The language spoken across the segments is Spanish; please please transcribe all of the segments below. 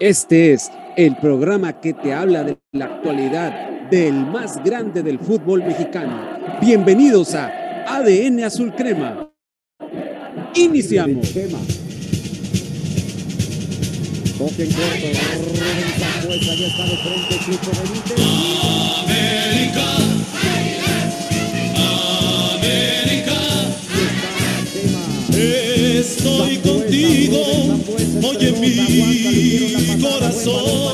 Este es el programa que te habla de la actualidad del más grande del fútbol mexicano. Bienvenidos a ADN Azul Crema. Iniciamos. Estoy contigo, oye mi corazón.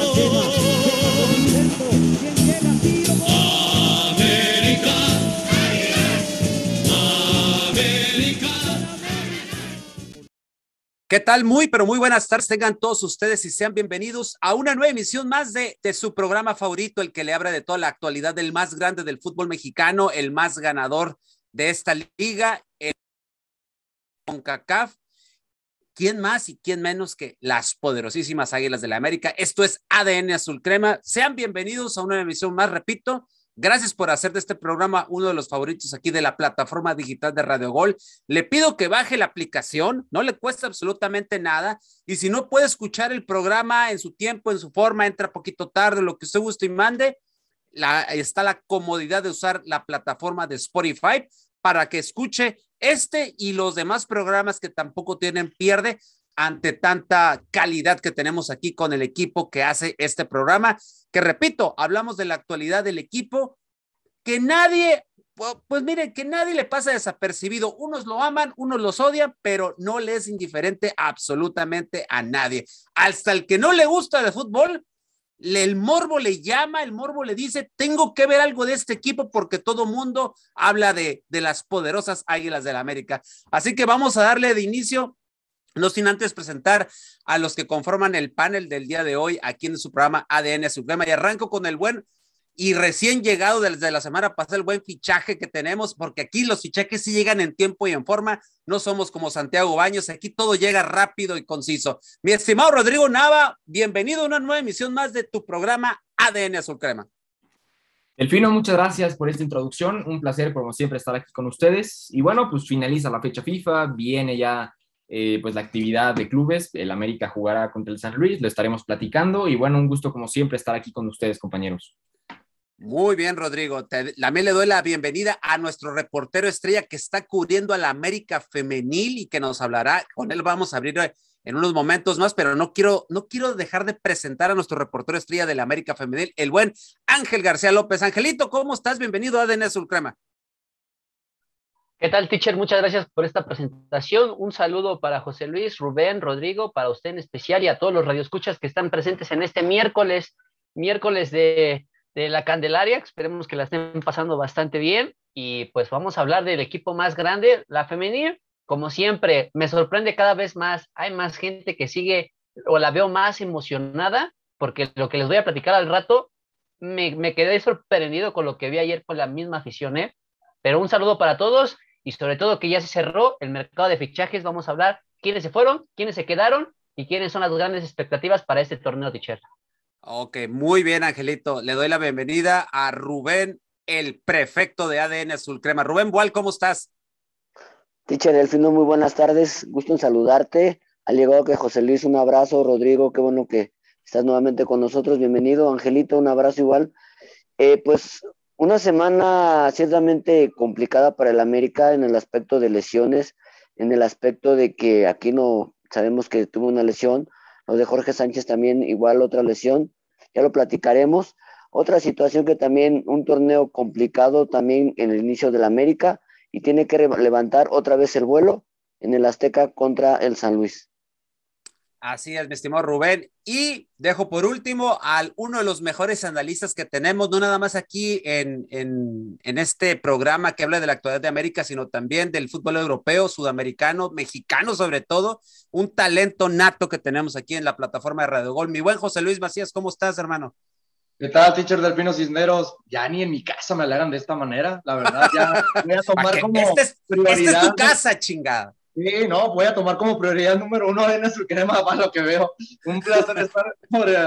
¿Qué tal? Muy, pero muy buenas tardes. Tengan todos ustedes y sean bienvenidos a una nueva emisión más de, de, su programa favorito, el que le habla de toda la actualidad del más grande del fútbol mexicano, el más ganador de esta liga, el CONCACAF. ¿Quién más y quién menos que las poderosísimas Águilas de la América? Esto es ADN Azul Crema. Sean bienvenidos a una emisión más, repito. Gracias por hacer de este programa uno de los favoritos aquí de la plataforma digital de Radio Gol. Le pido que baje la aplicación, no le cuesta absolutamente nada. Y si no puede escuchar el programa en su tiempo, en su forma, entra poquito tarde, lo que usted guste y mande, está la comodidad de usar la plataforma de Spotify para que escuche este y los demás programas que tampoco tienen pierde ante tanta calidad que tenemos aquí con el equipo que hace este programa, que repito, hablamos de la actualidad del equipo, que nadie, pues mire, que nadie le pasa desapercibido. Unos lo aman, unos los odian, pero no le es indiferente absolutamente a nadie. Hasta el que no le gusta de fútbol, el morbo le llama, el morbo le dice, tengo que ver algo de este equipo porque todo mundo habla de, de las poderosas Águilas del la América. Así que vamos a darle de inicio, no sin antes presentar a los que conforman el panel del día de hoy aquí en su programa ADN Suprema y arranco con el buen y recién llegado desde la semana pasada el buen fichaje que tenemos, porque aquí los fichajes sí llegan en tiempo y en forma, no somos como Santiago Baños, aquí todo llega rápido y conciso. Mi estimado Rodrigo Nava, bienvenido a una nueva emisión más de tu programa ADN Azul Crema. Elfino, muchas gracias por esta introducción, un placer como siempre estar aquí con ustedes. Y bueno, pues finaliza la fecha FIFA, viene ya eh, pues la actividad de clubes, el América jugará contra el San Luis, lo estaremos platicando y bueno, un gusto como siempre estar aquí con ustedes, compañeros. Muy bien, Rodrigo. también le doy la bienvenida a nuestro reportero estrella que está cubriendo a la América femenil y que nos hablará. Con él vamos a abrir en unos momentos más, pero no quiero, no quiero dejar de presentar a nuestro reportero estrella de la América femenil, el buen Ángel García López. Angelito, ¿cómo estás? Bienvenido a ADN Azul. ¿Qué tal, teacher? Muchas gracias por esta presentación. Un saludo para José Luis, Rubén, Rodrigo, para usted en especial y a todos los radioescuchas que están presentes en este miércoles, miércoles de de la Candelaria, esperemos que la estén pasando bastante bien y pues vamos a hablar del equipo más grande, la femenil, como siempre, me sorprende cada vez más, hay más gente que sigue o la veo más emocionada, porque lo que les voy a platicar al rato, me, me quedé sorprendido con lo que vi ayer con la misma afición, ¿eh? pero un saludo para todos y sobre todo que ya se cerró el mercado de fichajes, vamos a hablar quiénes se fueron, quiénes se quedaron y quiénes son las grandes expectativas para este torneo de Cher. Ok, muy bien, Angelito. Le doy la bienvenida a Rubén, el prefecto de ADN Azul Crema. Rubén Boal, ¿cómo estás? Teacher Elfino, muy buenas tardes. Gusto en saludarte. Al llegado que José Luis, un abrazo. Rodrigo, qué bueno que estás nuevamente con nosotros. Bienvenido. Angelito, un abrazo igual. Eh, pues una semana ciertamente complicada para el América en el aspecto de lesiones, en el aspecto de que aquí no sabemos que tuvo una lesión, lo de Jorge Sánchez también igual otra lesión, ya lo platicaremos. Otra situación que también un torneo complicado también en el inicio de la América y tiene que levantar otra vez el vuelo en el Azteca contra el San Luis. Así es, mi estimado Rubén. Y dejo por último al uno de los mejores analistas que tenemos, no nada más aquí en, en, en, este programa que habla de la actualidad de América, sino también del fútbol europeo, sudamericano, mexicano sobre todo, un talento nato que tenemos aquí en la plataforma de Radio Gol. Mi buen José Luis Macías, ¿cómo estás, hermano? ¿Qué tal, teacher del Pino Cisneros? Ya ni en mi casa me alegran de esta manera, la verdad, ya voy a tomar como este es, prioridad. Esta es tu casa, chingada. Sí, no, voy a tomar como prioridad número uno en nuestro crema para lo que veo. Un placer estar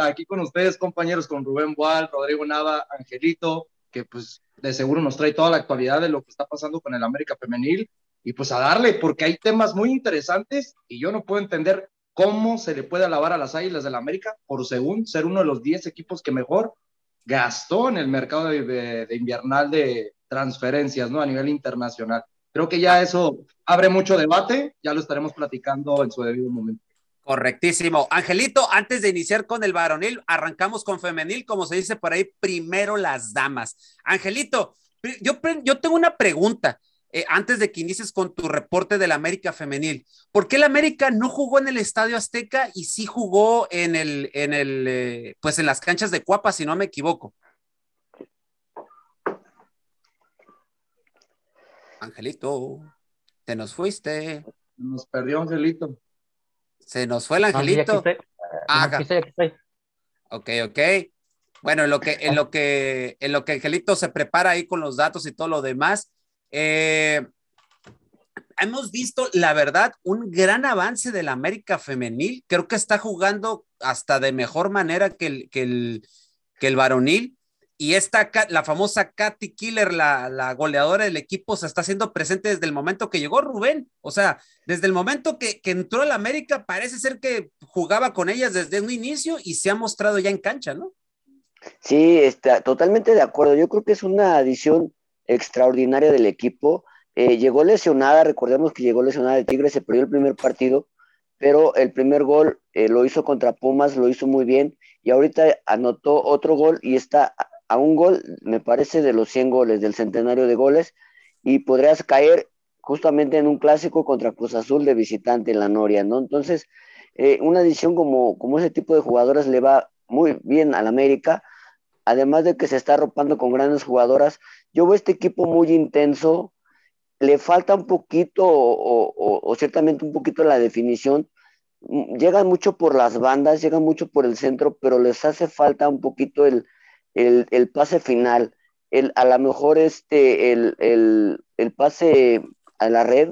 aquí con ustedes, compañeros, con Rubén Boal, Rodrigo Nava, Angelito, que pues de seguro nos trae toda la actualidad de lo que está pasando con el América Femenil. Y pues a darle, porque hay temas muy interesantes y yo no puedo entender ¿Cómo se le puede alabar a las Águilas del la América por según ser uno de los 10 equipos que mejor gastó en el mercado de, de, de invernal de transferencias, ¿no? A nivel internacional. Creo que ya eso abre mucho debate, ya lo estaremos platicando en su debido momento. Correctísimo. Angelito, antes de iniciar con el varonil, arrancamos con femenil, como se dice por ahí, primero las damas. Angelito, yo, yo tengo una pregunta. Eh, antes de que inicies con tu reporte del América femenil, ¿por qué el América no jugó en el Estadio Azteca y sí jugó en el, en el, eh, pues en las canchas de Cuapa, si no me equivoco? Angelito, te nos fuiste. Nos perdió Angelito. Se nos fue el Angelito. Ah, ok, ok. Bueno, en lo que, en lo que, en lo que Angelito se prepara ahí con los datos y todo lo demás, eh, hemos visto, la verdad, un gran avance del América femenil. Creo que está jugando hasta de mejor manera que el, que el, que el varonil. Y esta, la famosa Katy Killer, la, la, goleadora del equipo, se está haciendo presente desde el momento que llegó Rubén. O sea, desde el momento que, que entró al América, parece ser que jugaba con ellas desde un inicio y se ha mostrado ya en cancha, ¿no? Sí, está totalmente de acuerdo. Yo creo que es una adición extraordinaria del equipo. Eh, llegó lesionada, recordemos que llegó lesionada de Tigre, se perdió el primer partido, pero el primer gol eh, lo hizo contra Pumas, lo hizo muy bien y ahorita anotó otro gol y está a un gol, me parece, de los 100 goles, del centenario de goles, y podrías caer justamente en un clásico contra Cruz Azul de visitante en la Noria, ¿no? Entonces, eh, una edición como, como ese tipo de jugadoras le va muy bien al América, además de que se está arropando con grandes jugadoras. Yo veo este equipo muy intenso, le falta un poquito o, o, ciertamente un poquito la definición, llegan mucho por las bandas, llegan mucho por el centro, pero les hace falta un poquito el, el, el pase final, el, a lo mejor este, el, el, el pase a la red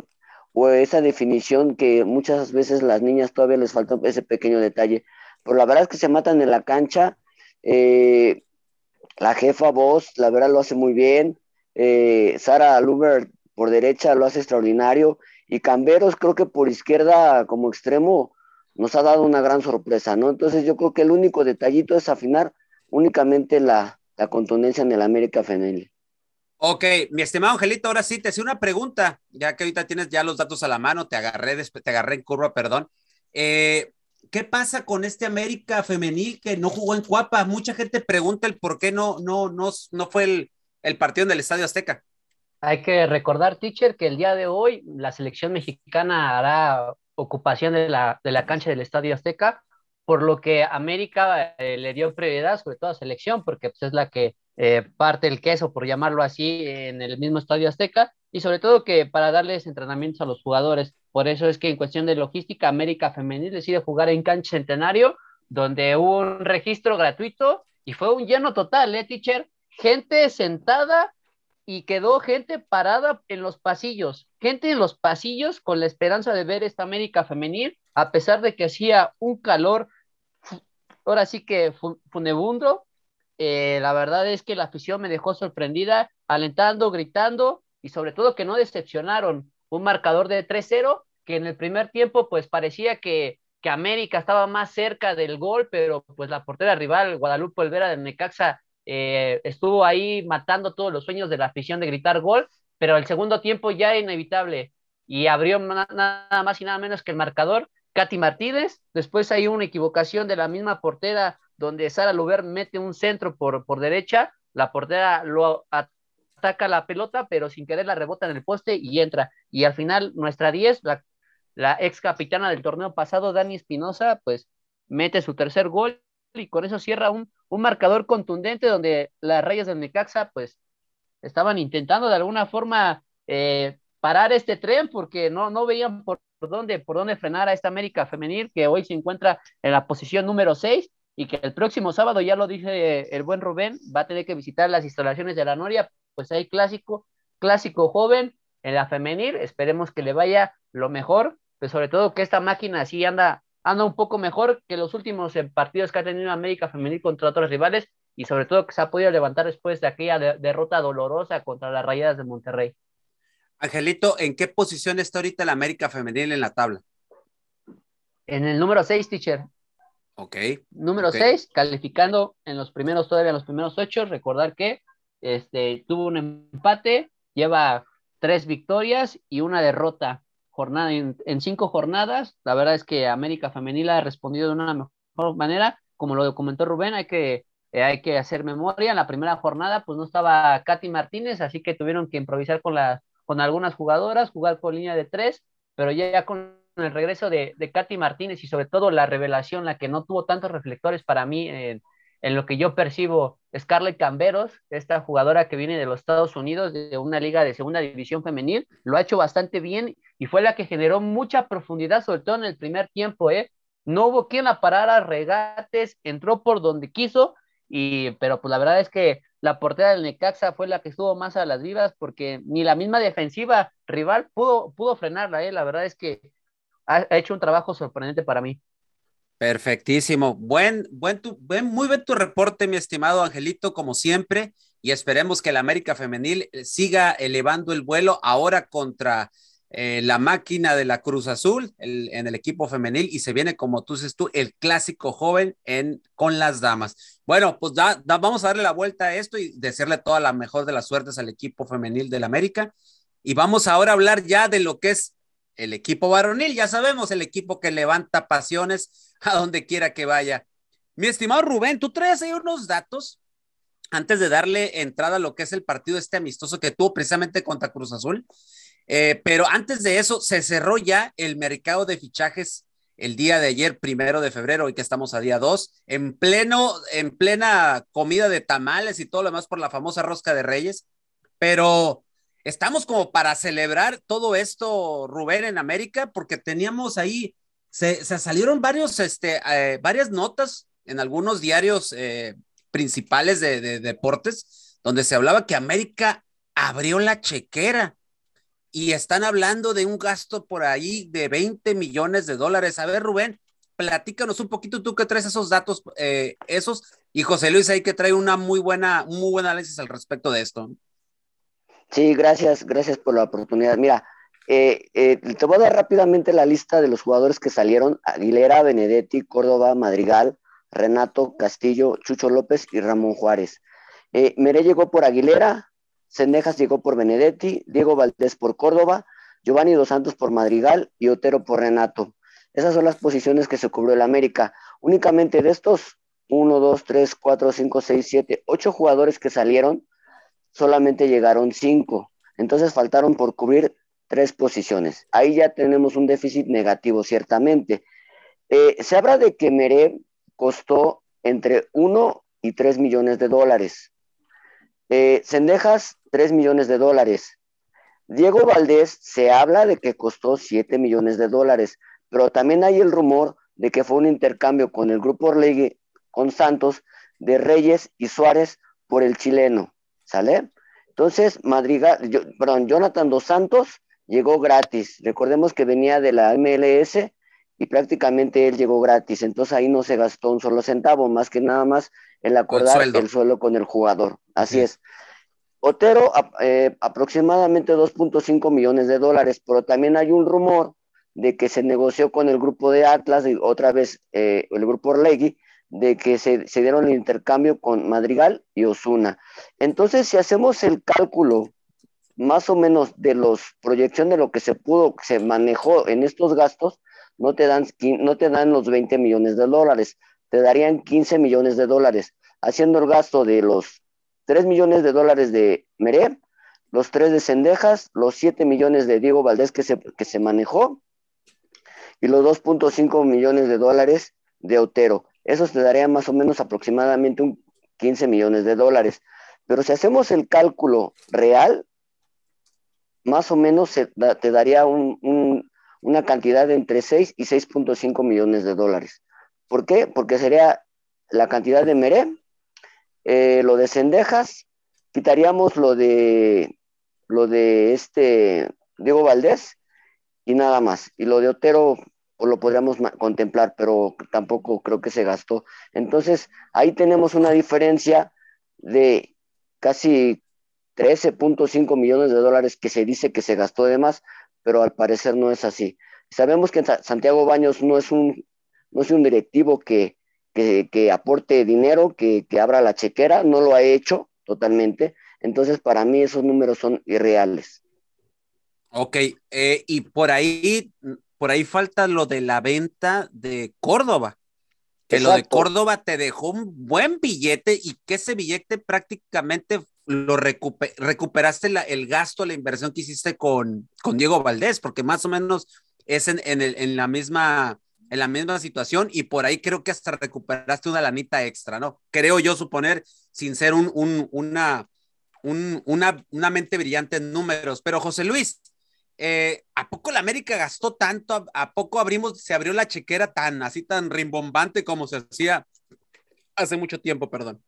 o esa definición que muchas veces las niñas todavía les falta ese pequeño detalle. Pero la verdad es que se matan en la cancha. Eh, la jefa Voz, la verdad lo hace muy bien. Eh, Sara Luber por derecha lo hace extraordinario. Y Camberos creo que por izquierda como extremo nos ha dado una gran sorpresa, ¿no? Entonces yo creo que el único detallito es afinar únicamente la, la contundencia en el América femenil. Ok, mi estimado Angelito, ahora sí te hacía una pregunta, ya que ahorita tienes ya los datos a la mano, te agarré, te agarré en curva, perdón. Eh, ¿Qué pasa con este América femenil que no jugó en Cuapa? Mucha gente pregunta el por qué no, no, no, no fue el, el partido en el Estadio Azteca. Hay que recordar, teacher, que el día de hoy la selección mexicana hará ocupación de la, de la cancha del Estadio Azteca por lo que América eh, le dio prioridad, sobre todo a selección, porque pues, es la que eh, parte el queso, por llamarlo así, en el mismo Estadio Azteca, y sobre todo que para darles entrenamientos a los jugadores. Por eso es que en cuestión de logística, América Femenil decide jugar en cancha centenario, donde hubo un registro gratuito y fue un lleno total, ¿eh, teacher? Gente sentada y quedó gente parada en los pasillos, gente en los pasillos con la esperanza de ver esta América femenil, a pesar de que hacía un calor ahora sí que funebundo. Eh, la verdad es que la afición me dejó sorprendida, alentando, gritando y sobre todo que no decepcionaron. Un marcador de 3-0 que en el primer tiempo pues parecía que, que América estaba más cerca del gol, pero pues la portera rival, Guadalupe Olvera de Necaxa, eh, estuvo ahí matando todos los sueños de la afición de gritar gol, pero el segundo tiempo ya inevitable y abrió nada más y nada menos que el marcador Katy Martínez, después hay una equivocación de la misma portera donde Sara Luber mete un centro por, por derecha, la portera lo ataca la pelota, pero sin querer la rebota en el poste y entra. Y al final nuestra 10, la, la ex capitana del torneo pasado, Dani Espinosa, pues mete su tercer gol y con eso cierra un, un marcador contundente donde las rayas del Necaxa pues estaban intentando de alguna forma eh, parar este tren porque no, no veían por dónde, por dónde frenar a esta América femenil que hoy se encuentra en la posición número 6 y que el próximo sábado, ya lo dice el buen Rubén, va a tener que visitar las instalaciones de la Noria, pues hay clásico, clásico joven en la femenil, esperemos que le vaya lo mejor, pues sobre todo que esta máquina así anda, anda un poco mejor que los últimos partidos que ha tenido América femenil contra otros rivales y sobre todo que se ha podido levantar después de aquella de, derrota dolorosa contra las Rayadas de Monterrey. Angelito, ¿en qué posición está ahorita la América femenil en la tabla? En el número 6, teacher. Ok. Número ok. 6, calificando en los primeros, todavía en los primeros ocho. Recordar que este, tuvo un empate, lleva tres victorias y una derrota jornada en, en cinco jornadas. La verdad es que América Femenil ha respondido de una mejor manera. Como lo comentó Rubén, hay que, eh, hay que hacer memoria. En la primera jornada, pues no estaba Katy Martínez, así que tuvieron que improvisar con, la, con algunas jugadoras, jugar con línea de tres, pero ya, con el regreso de, de Katy Martínez y sobre todo la revelación, la que no tuvo tantos reflectores para mí en, en lo que yo percibo, Scarlett Camberos, esta jugadora que viene de los Estados Unidos, de una liga de segunda división femenil, lo ha hecho bastante bien y fue la que generó mucha profundidad, sobre todo en el primer tiempo, ¿eh? No hubo quien la parara, regates, entró por donde quiso, y, pero pues la verdad es que la portera del Necaxa fue la que estuvo más a las vivas porque ni la misma defensiva rival pudo, pudo frenarla, ¿eh? La verdad es que ha, hecho un trabajo sorprendente para mí. Perfectísimo. Buen, buen, buen, muy bien tu reporte, mi estimado Angelito, como siempre, y esperemos que la América Femenil siga elevando el vuelo ahora contra eh, la máquina de la Cruz Azul en el equipo femenil y se viene, como tú dices tú, el clásico joven en, con las damas. Bueno, pues da, vamos a darle la vuelta a esto y desearle toda la mejor de las suertes al equipo femenil del América. Y vamos ahora a hablar ya de lo que es el equipo varonil, ya sabemos, el equipo que levanta pasiones a donde quiera que vaya. Mi estimado Rubén, tú traes ahí unos datos antes de darle entrada a lo que es el partido este amistoso que tuvo precisamente contra Cruz Azul. Eh, pero antes de eso, se cerró ya el mercado de fichajes el día de ayer, primero de febrero, hoy que estamos a día 2, en pleno, en plena comida de tamales y todo lo demás por la famosa rosca de Reyes. Pero estamos como para celebrar todo esto, Rubén, en América, porque teníamos ahí, se, salieron varios, este, eh, varias notas en algunos diarios eh, principales de, de, deportes, donde se hablaba que América abrió la chequera y están hablando de un gasto por ahí de 20 millones de dólares. A ver, Rubén, platícanos un poquito tú que traes esos datos, eh, esos, y José Luis ahí que trae una muy buena, muy buen análisis al respecto de esto. Sí, gracias, gracias por la oportunidad. Mira, eh, eh, te voy a dar rápidamente la lista de los jugadores que salieron: Aguilera, Benedetti, Córdoba, Madrigal, Renato, Castillo, Chucho López y Ramón Juárez. Eh, Meré llegó por Aguilera, Sendejas llegó por Benedetti, Diego Valdés por Córdoba, Giovanni Dos Santos por Madrigal y Otero por Renato. Esas son las posiciones que se cubrió el América. Únicamente de estos 1, 2, 3, 4, 5, 6, 7, 8 jugadores que salieron, solamente llegaron 5. Entonces faltaron por cubrir tres posiciones. Ahí ya tenemos un déficit negativo, ciertamente. Eh, se habla de que Meré costó entre 1 y 3 millones de dólares. Eh, Sendejas, 3 millones de dólares. Diego Valdés se habla de que costó 7 millones de dólares, pero también hay el rumor de que fue un intercambio con el grupo Orlegui, con Santos, de Reyes y Suárez por el chileno, ¿sale? Entonces, Madrigal, perdón, Jonathan Dos Santos llegó gratis. Recordemos que venía de la MLS y prácticamente él llegó gratis, entonces ahí no se gastó un solo centavo, más que nada más el acordar el sueldo con el jugador. Así sí. es. Otero, eh, aproximadamente 2.5 millones de dólares, pero también hay un rumor de que se negoció con el grupo de Atlas, y otra vez eh, el grupo Orlegui, de que se, se, dieron el intercambio con Madrigal y Osuna. Entonces, si hacemos el cálculo más o menos de los proyección de lo que se pudo, se manejó en estos gastos, no te dan, no te dan los 20 millones de dólares, te darían 15 millones de dólares, haciendo el gasto de los 3 millones de dólares de Meré, los 3 de Cendejas, los 7 millones de Diego Valdés que se, que se manejó y los 2.5 millones de dólares de Otero. Eso te daría más o menos aproximadamente un 15 millones de dólares. Pero si hacemos el cálculo real, más o menos te daría un, una cantidad de entre 6 y 6.5 millones de dólares. ¿Por qué? Porque sería la cantidad de Meré, eh, lo de Cendejas, quitaríamos lo de lo de este Diego Valdés y nada más. Y lo de Otero pues, lo podríamos contemplar, pero tampoco creo que se gastó. Entonces, ahí tenemos una diferencia de casi 13.5 millones de dólares que se dice que se gastó de más, pero al parecer no es así. Sabemos que Santiago Baños no es un, no es un directivo que, que, aporte dinero, que, que abra la chequera, no lo ha hecho totalmente. Entonces, para mí esos números son irreales. Ok, eh, y por ahí, por ahí falta lo de la venta de Córdoba. Que lo de Córdoba te dejó un buen billete y que ese billete prácticamente lo recuperaste el gasto, la inversión que hiciste con, con Diego Valdés, porque más o menos es en, en, la misma, en la misma situación y por ahí creo que hasta recuperaste una lanita extra, ¿no? Creo yo suponer, sin ser un, un, una, un, una, una mente brillante en números. Pero José Luis, eh, ¿a poco la América gastó tanto? ¿A, poco abrimos, se abrió la chequera tan así, tan rimbombante como se hacía hace mucho tiempo, perdón?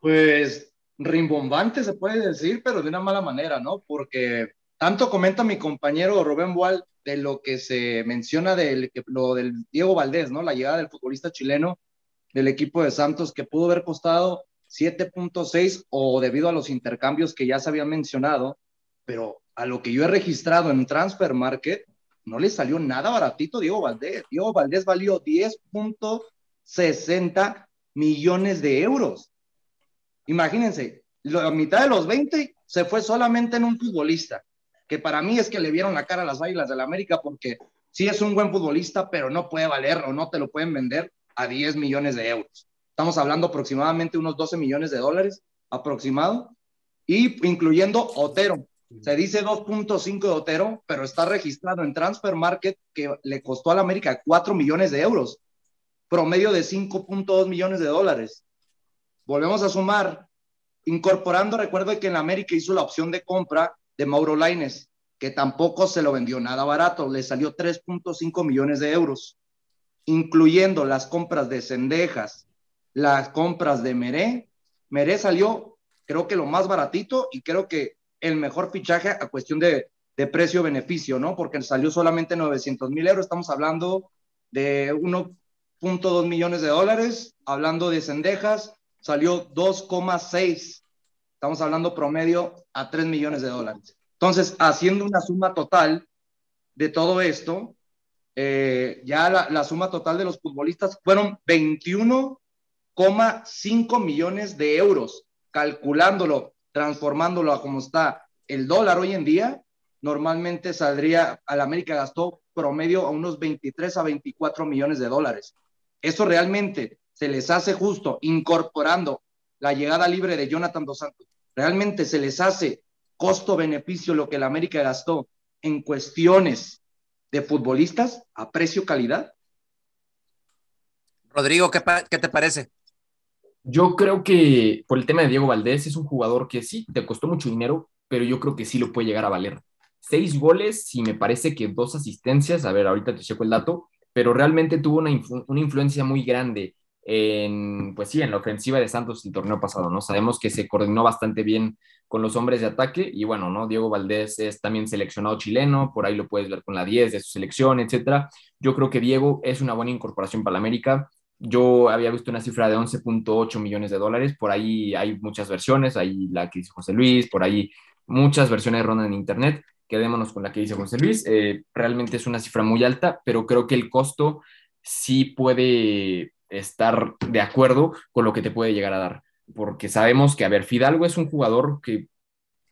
Pues rimbombante se puede decir, pero de una mala manera, ¿no? Porque tanto comenta mi compañero Rubén Boal de lo que se menciona del, lo del Diego Valdés, ¿no? La llegada del futbolista chileno del equipo de Santos que pudo haber costado 7.6 o debido a los intercambios que ya se habían mencionado, pero a lo que yo he registrado en Transfer Market, no le salió nada baratito Diego Valdés. Diego Valdés valió 10.60 millones de euros. Imagínense, la mitad de los 20 se fue solamente en un futbolista, que para mí es que le vieron la cara a las Águilas del la América porque sí es un buen futbolista, pero no puede valer o no te lo pueden vender a 10 millones de euros. Estamos hablando aproximadamente unos 12 millones de dólares aproximado, y incluyendo Otero, se dice 2.5 de Otero, pero está registrado en Transfer Market que le costó a la América 4 millones de euros, promedio de 5.2 millones de dólares. Volvemos a sumar, incorporando, recuerdo que en América hizo la opción de compra de Mauro Laines, que tampoco se lo vendió nada barato, le salió 3.5 millones de euros, incluyendo las compras de Cendejas, las compras de Meré. Meré salió, creo que lo más baratito y creo que el mejor fichaje a cuestión de, precio-beneficio, ¿no? Porque salió solamente 900 mil euros, estamos hablando de 1.2 millones de dólares, hablando de cendejas, salió 2,6, estamos hablando promedio a 3 millones de dólares. Entonces, haciendo una suma total de todo esto, eh, ya la, la, suma total de los futbolistas fueron 21,5 millones de euros, calculándolo transformándolo a como está el dólar hoy en día, normalmente saldría, al América gastó promedio a unos 23 a 24 millones de dólares. Eso realmente se les hace justo incorporando la llegada libre de Jonathan Dos Santos. Realmente se les hace costo-beneficio lo que el América gastó en cuestiones de futbolistas a precio-calidad. Rodrigo, ¿qué, ¿qué, te parece? Yo creo que por el tema de Diego Valdés es un jugador que sí, te costó mucho dinero, pero yo creo que sí lo puede llegar a valer. Seis goles y me parece que dos asistencias, a ver, ahorita te checo el dato, pero realmente tuvo una, una influencia muy grande en, pues sí, en la ofensiva de Santos el torneo pasado, ¿no? Sabemos que se coordinó bastante bien con los hombres de ataque y bueno, ¿no? Diego Valdés es también seleccionado chileno, por ahí lo puedes ver con la 10 de su selección, etcétera. Yo creo que Diego es una buena incorporación para la América. Yo había visto una cifra de 11.8 millones de dólares, por ahí hay muchas versiones, hay la que dice José Luis, por ahí muchas versiones rondan en internet, quedémonos con la que dice José Luis, eh, realmente es una cifra muy alta, pero creo que el costo sí puede estar de acuerdo con lo que te puede llegar a dar, porque sabemos que, a ver, Fidalgo es un jugador que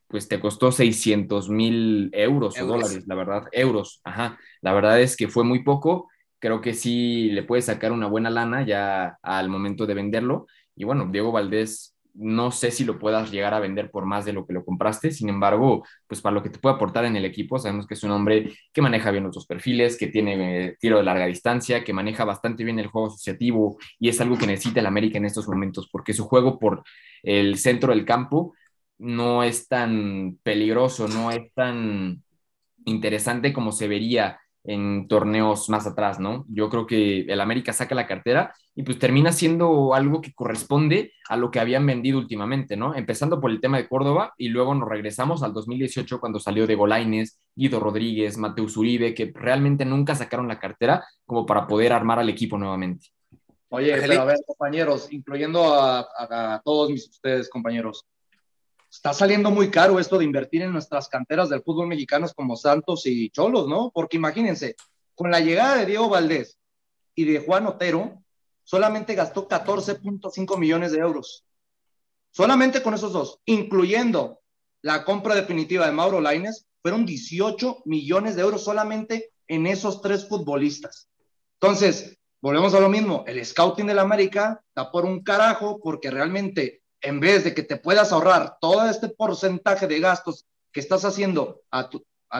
pues te costó 600 mil euros, euros, o dólares, la verdad, euros, ajá, la verdad es que fue muy poco creo que sí le puede sacar una buena lana ya al momento de venderlo. Y bueno, Diego Valdés, no sé si lo puedas llegar a vender por más de lo que lo compraste, sin embargo, pues para lo que te puede aportar en el equipo, sabemos que es un hombre que maneja bien otros perfiles, que tiene eh, tiro de larga distancia, que maneja bastante bien el juego asociativo y es algo que necesita el América en estos momentos, porque su juego por el centro del campo no es tan peligroso, no es tan interesante como se vería en torneos más atrás, ¿no? Yo creo que el América saca la cartera y pues termina siendo algo que corresponde a lo que habían vendido últimamente, ¿no? Empezando por el tema de Córdoba y luego nos regresamos al 2018 cuando salió de Golaines, Guido Rodríguez, Mateus Uribe, que realmente nunca sacaron la cartera como para poder armar al equipo nuevamente. Oye, pero a ver, compañeros, incluyendo a, todos mis, ustedes, compañeros, está saliendo muy caro esto de invertir en nuestras canteras del fútbol mexicano como Santos y Cholos, ¿no? Porque imagínense, con la llegada de Diego Valdés y de Juan Otero, solamente gastó 14.5 millones de euros. Solamente con esos dos, incluyendo la compra definitiva de Mauro Laines, fueron 18 millones de euros solamente en esos tres futbolistas. Entonces, volvemos a lo mismo, el scouting del América está por un carajo porque realmente en vez de que te puedas ahorrar todo este porcentaje de gastos que estás haciendo a,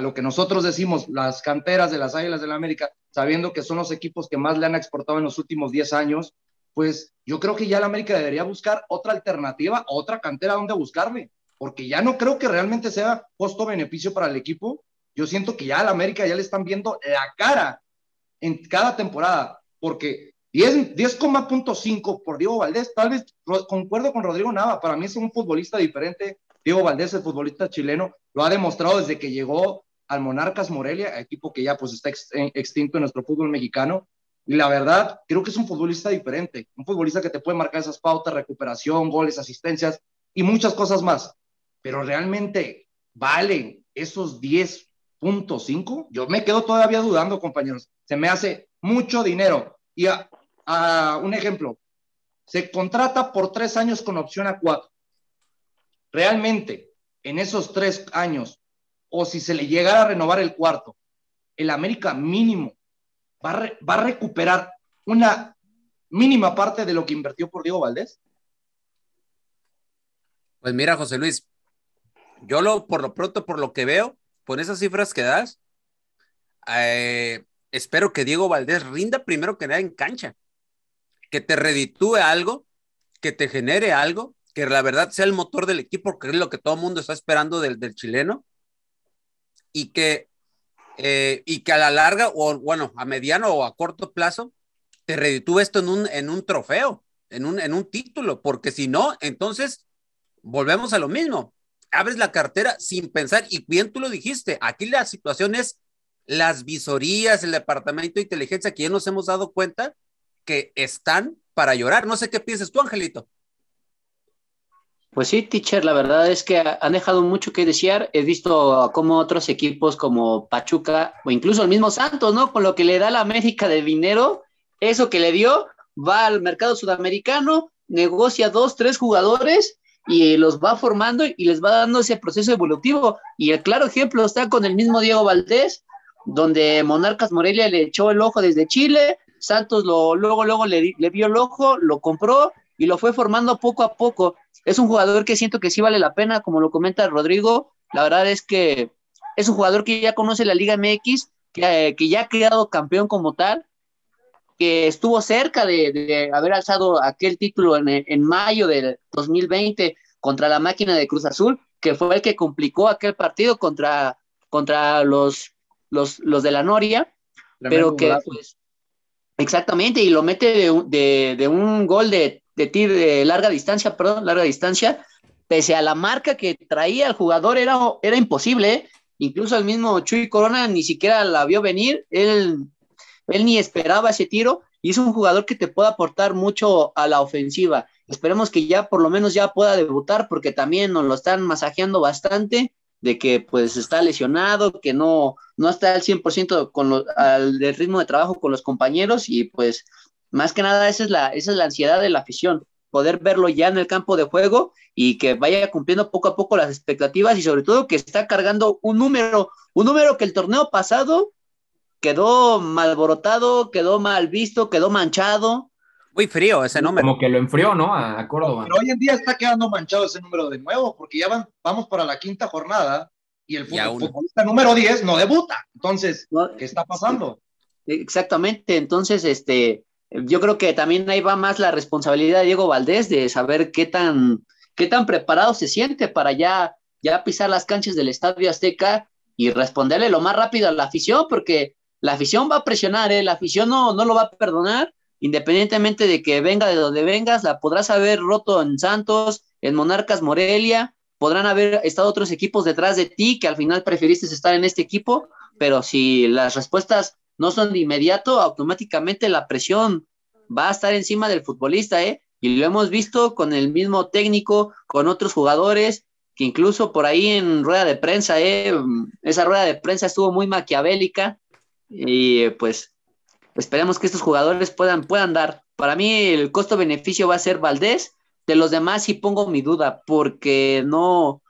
lo que nosotros decimos las canteras de las Águilas del América, sabiendo que son los equipos que más le han exportado en los últimos 10 años, pues yo creo que ya el América debería buscar otra alternativa, otra cantera donde buscarle, porque ya no creo que realmente sea costo-beneficio para el equipo. Yo siento que ya al América ya le están viendo la cara en cada temporada, porque 10,5 por Diego Valdés, tal vez concuerdo con Rodrigo Nava, para mí es un futbolista diferente. Diego Valdés, el futbolista chileno, lo ha demostrado desde que llegó al Monarcas Morelia, equipo que ya pues está extinto en nuestro fútbol mexicano. Y la verdad, creo que es un futbolista diferente, un futbolista que te puede marcar esas pautas, recuperación, goles, asistencias y muchas cosas más. Pero realmente valen esos 10.5? Yo me quedo todavía dudando, compañeros. Se me hace mucho dinero. Y a, a un ejemplo, se contrata por tres años con opción a cuatro. Realmente, en esos tres años, o si se le llegara a renovar el cuarto, el América mínimo va a, recuperar una mínima parte de lo que invirtió por Diego Valdés? Pues mira, José Luis, yo lo, por lo pronto, por lo que veo, por esas cifras que das, eh, espero que Diego Valdés rinda primero que nada en cancha, que te reditúe algo, que te genere algo, que la verdad sea el motor del equipo, que es lo que todo el mundo está esperando del, del chileno, y que eh, y que a la larga, o bueno, a mediano o a corto plazo, te reditúe esto en un, en un trofeo, en un, en un título, porque si no, entonces volvemos a lo mismo. Abres la cartera sin pensar, y bien tú lo dijiste, aquí la situación es las visorías, el departamento de inteligencia, que ya nos hemos dado cuenta que están para llorar. No sé qué piensas tú, Angelito. Pues sí, teacher, la verdad es que han dejado mucho que desear. He visto cómo otros equipos como Pachuca o incluso el mismo Santos, ¿no? Con lo que le da la América de dinero, eso que le dio, va al mercado sudamericano, negocia dos, tres jugadores y los va formando y les va dando ese proceso evolutivo. Y el claro ejemplo está con el mismo Diego Valdés, donde Monarcas Morelia le echó el ojo desde Chile, Santos lo, luego, luego le, le vio el ojo, lo compró y lo fue formando poco a poco. Es un jugador que siento que sí vale la pena, como lo comenta Rodrigo. La verdad es que es un jugador que ya conoce la Liga MX, que, que ya ha quedado campeón como tal, que estuvo cerca de, haber alzado aquel título en, en, mayo del 2020 contra la máquina de Cruz Azul, que fue el que complicó aquel partido contra, contra los, los, los de la Noria, pero que pues, exactamente, y lo mete de, de, de un gol de de tiro de larga distancia, perdón, larga distancia, pese a la marca que traía el jugador, era, era imposible. ¿eh? Incluso el mismo Chuy Corona ni siquiera la vio venir, él, él ni esperaba ese tiro y es un jugador que te puede aportar mucho a la ofensiva. Esperemos que ya por lo menos ya pueda debutar porque también nos lo están masajeando bastante de que pues está lesionado, que no, no está al 100% con al ritmo de trabajo con los compañeros y pues más que nada, esa es, la, esa es la ansiedad de la afición, poder verlo ya en el campo de juego y que vaya cumpliendo poco a poco las expectativas y sobre todo que está cargando un número, un número que el torneo pasado quedó malborotado, quedó mal visto, quedó manchado. Muy frío ese número. Como que lo enfrió, ¿no? A, Córdoba. Pero hoy en día está quedando manchado ese número de nuevo, porque ya van, vamos para la quinta jornada y el futbolista número 10 no debuta. Entonces, ¿qué está pasando? Exactamente, entonces, este, yo creo que también ahí va más la responsabilidad de Diego Valdés de saber qué tan, qué tan preparado se siente para ya, ya pisar las canchas del Estadio Azteca y responderle lo más rápido a la afición, porque la afición va a presionar, ¿eh? la afición no, no lo va a perdonar, independientemente de que venga de donde vengas, la podrás haber roto en Santos, en Monarcas Morelia, podrán haber estado otros equipos detrás de ti que al final preferiste estar en este equipo, pero si las respuestas no son de inmediato, automáticamente la presión va a estar encima del futbolista, ¿eh? Y lo hemos visto con el mismo técnico, con otros jugadores, que incluso por ahí en rueda de prensa, eh, esa rueda de prensa estuvo muy maquiavélica y pues esperemos que estos jugadores puedan, puedan dar. Para mí el costo-beneficio va a ser Valdés, de los demás sí pongo mi duda porque no,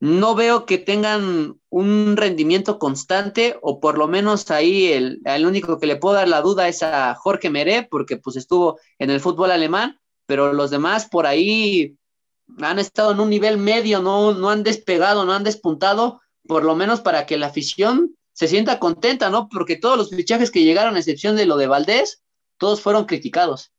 no veo que tengan un rendimiento constante o por lo menos ahí el, el, único que le puedo dar la duda es a Jorge Meré porque pues estuvo en el fútbol alemán, pero los demás por ahí han estado en un nivel medio, no, no han despegado, no han despuntado, por lo menos para que la afición se sienta contenta, ¿no? Porque todos los fichajes que llegaron, a excepción de lo de Valdés, todos fueron criticados.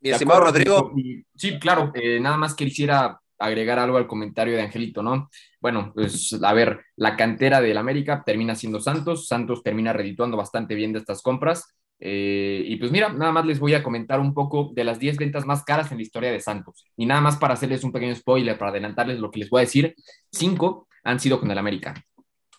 Mi estimado Rodrigo. Sí, claro, eh, nada más quisiera agregar algo al comentario de Angelito, ¿no? Bueno, pues a ver, la cantera del América termina siendo Santos, Santos termina redituando bastante bien de estas compras. Eh, y pues mira, nada más les voy a comentar un poco de las 10 ventas más caras en la historia de Santos. Y nada más para hacerles un pequeño spoiler, para adelantarles lo que les voy a decir, cinco han sido con el América.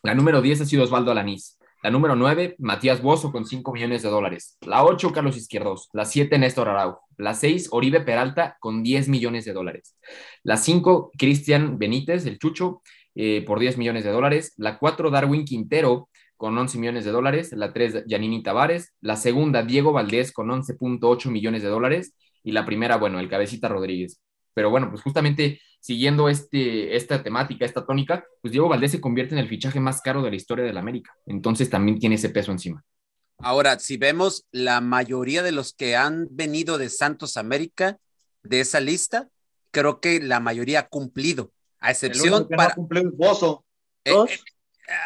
La número 10 ha sido Osvaldo Alanís. La número 9, Matías Bozo con 5 millones de dólares. La 8, Carlos Izquierdos. La 7, Néstor Araujo. La 6, Oribe Peralta con 10 millones de dólares. La 5, Cristian Benítez, el Chucho, eh, por 10 millones de dólares. La 4, Darwin Quintero con 11 millones de dólares, la 3 Yanini Tavares, la segunda Diego Valdés con 11.8 millones de dólares y la primera, bueno, el Cabecita Rodríguez. Pero bueno, pues justamente siguiendo este, esta temática, esta tónica, pues Diego Valdés se convierte en el fichaje más caro de la historia del América. Entonces también tiene ese peso encima. Ahora, si vemos la mayoría de los que han venido de Santos América, de esa lista, creo que la mayoría ha cumplido, a excepción que para... no cumplió el Bozo. Eh, eh,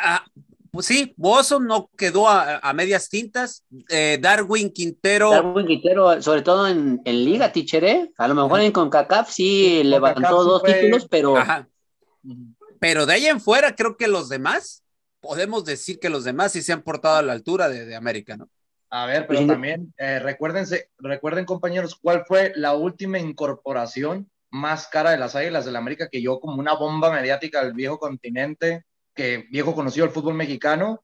ah, pues sí, Bozo no quedó a, a medias tintas. Eh, Darwin Quintero. Darwin Quintero, sobre todo en, en Liga, Tichere. A lo mejor en CONCACAF sí, levantó dos fue- títulos, pero Ajá. Pero de ahí en fuera, creo que los demás, podemos decir que los demás sí se han portado a la altura de, de América, ¿no? A ver, pero Pues, también eh, recuérdense, recuerden compañeros, cuál fue la última incorporación más cara de las Águilas del América que yo como una bomba mediática del viejo continente, que viejo conocido del fútbol mexicano,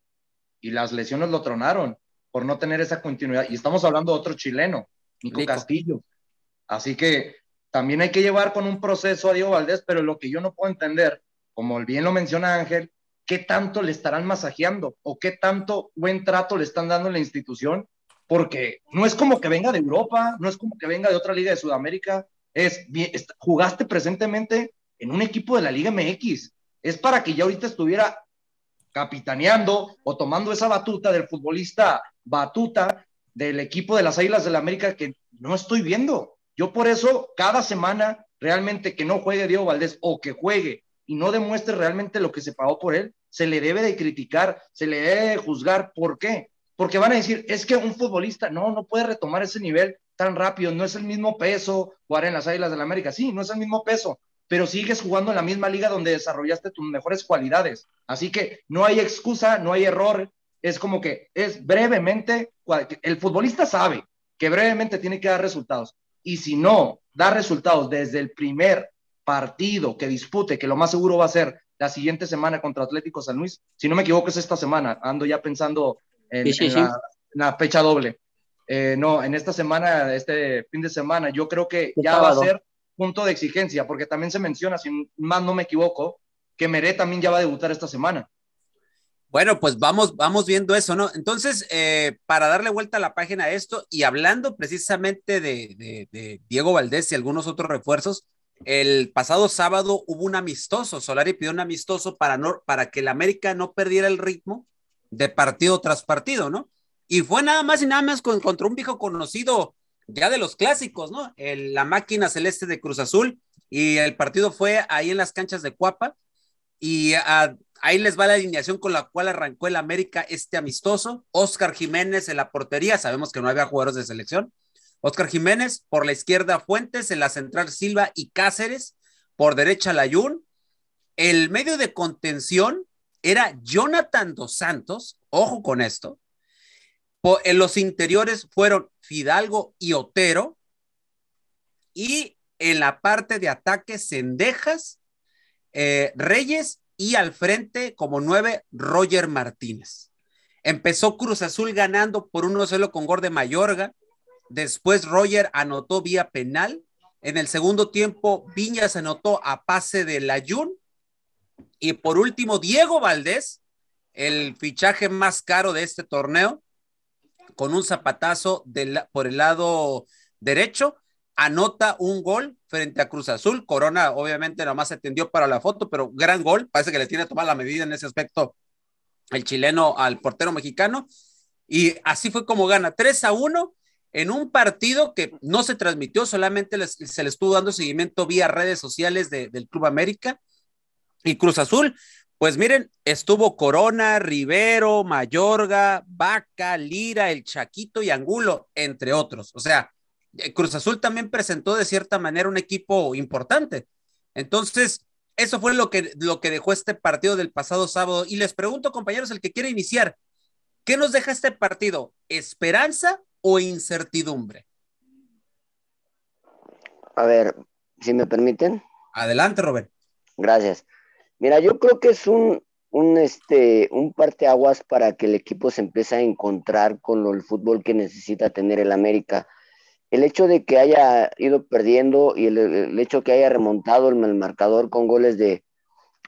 y las lesiones lo tronaron por no tener esa continuidad. Y estamos hablando de otro chileno, Nico. Castillo. Así que también hay que llevar con un proceso a Diego Valdés, pero lo que yo no puedo entender, como bien lo menciona Ángel, qué tanto le estarán masajeando o qué tanto buen trato le están dando en la institución, porque no es como que venga de Europa, no es como que venga de otra liga de Sudamérica, es, jugaste presentemente en un equipo de la Liga MX, es para que ya ahorita estuviera capitaneando o tomando esa batuta del futbolista batuta del equipo de las Águilas del América que no estoy viendo. Yo por eso cada semana realmente que no juegue Diego Valdés o que juegue y no demuestre realmente lo que se pagó por él, se le debe de criticar, se le debe de juzgar. ¿Por qué? Porque van a decir, es que un futbolista no, no puede retomar ese nivel tan rápido, no es el mismo peso jugar en las Águilas del América, sí, no es el mismo peso, pero sigues jugando en la misma liga donde desarrollaste tus mejores cualidades. Así que no hay excusa, no hay error, es como que es brevemente, el futbolista sabe que brevemente tiene que dar resultados. Y si no da resultados desde el primer partido que dispute, que lo más seguro va a ser la siguiente semana contra Atlético San Luis, si no me equivoco es esta semana, ando ya pensando en, Sí, sí, en sí. La, en la fecha doble. Eh, no, en esta semana, este fin de semana, yo creo que ya sábado. va a ser punto de exigencia, porque también se menciona, si más no me equivoco, que Meré también ya va a debutar esta semana. Bueno, pues vamos, vamos viendo eso, ¿no? Entonces, eh, para darle vuelta a la página a esto y hablando precisamente de, Diego Valdés y algunos otros refuerzos, el pasado sábado hubo un amistoso, Solari pidió un amistoso para, no, para que el América no perdiera el ritmo de partido tras partido, ¿no? Y fue nada más y nada más con- contra un viejo conocido ya de los clásicos, ¿no? La máquina celeste de Cruz Azul y el partido fue ahí en las canchas de Cuapa y ah, ahí les va la alineación con la cual arrancó el América este amistoso. Oscar Jiménez en la portería, sabemos que no había jugadores de selección. Oscar Jiménez, por la izquierda Fuentes, en la central Silva y Cáceres, por derecha Layún. El medio de contención era Jonathan Dos Santos, ojo con esto. En los interiores fueron Fidalgo y Otero. Y en la parte de ataque, Cendejas, eh, Reyes y al frente como nueve, Roger Martínez. Empezó Cruz Azul ganando por 1-0 con gol de Mayorga. Después Roger anotó vía penal En el segundo tiempo, Viñas anotó a pase de Layún. Y por último, Diego Valdés, el fichaje más caro de este torneo, con un zapatazo por el lado derecho, anota un gol frente a Cruz Azul. Corona, obviamente, nomás se atendió para la foto, pero gran gol. Parece que le tiene tomar la medida en ese aspecto el chileno al portero mexicano. Y así fue como gana 3 a 1 en un partido que no se transmitió, solamente se le estuvo dando seguimiento vía redes sociales del Club América y Cruz Azul. Pues miren, estuvo Corona, Rivero, Mayorga, Vaca, Lira, El Chaquito y Angulo, entre otros. O sea, eh, Cruz Azul también presentó de cierta manera un equipo importante. Entonces, eso fue lo que, lo que dejó este partido del pasado sábado. Y les pregunto, compañeros, el que quiere iniciar, ¿qué nos deja este partido? ¿Esperanza o incertidumbre? A ver, si me permiten. Adelante, Robert. Gracias. Mira, yo creo que es un, un, este, un parteaguas para que el equipo se empiece a encontrar con el fútbol que necesita tener el América el hecho de que haya ido perdiendo y el, hecho que haya remontado el, marcador con goles de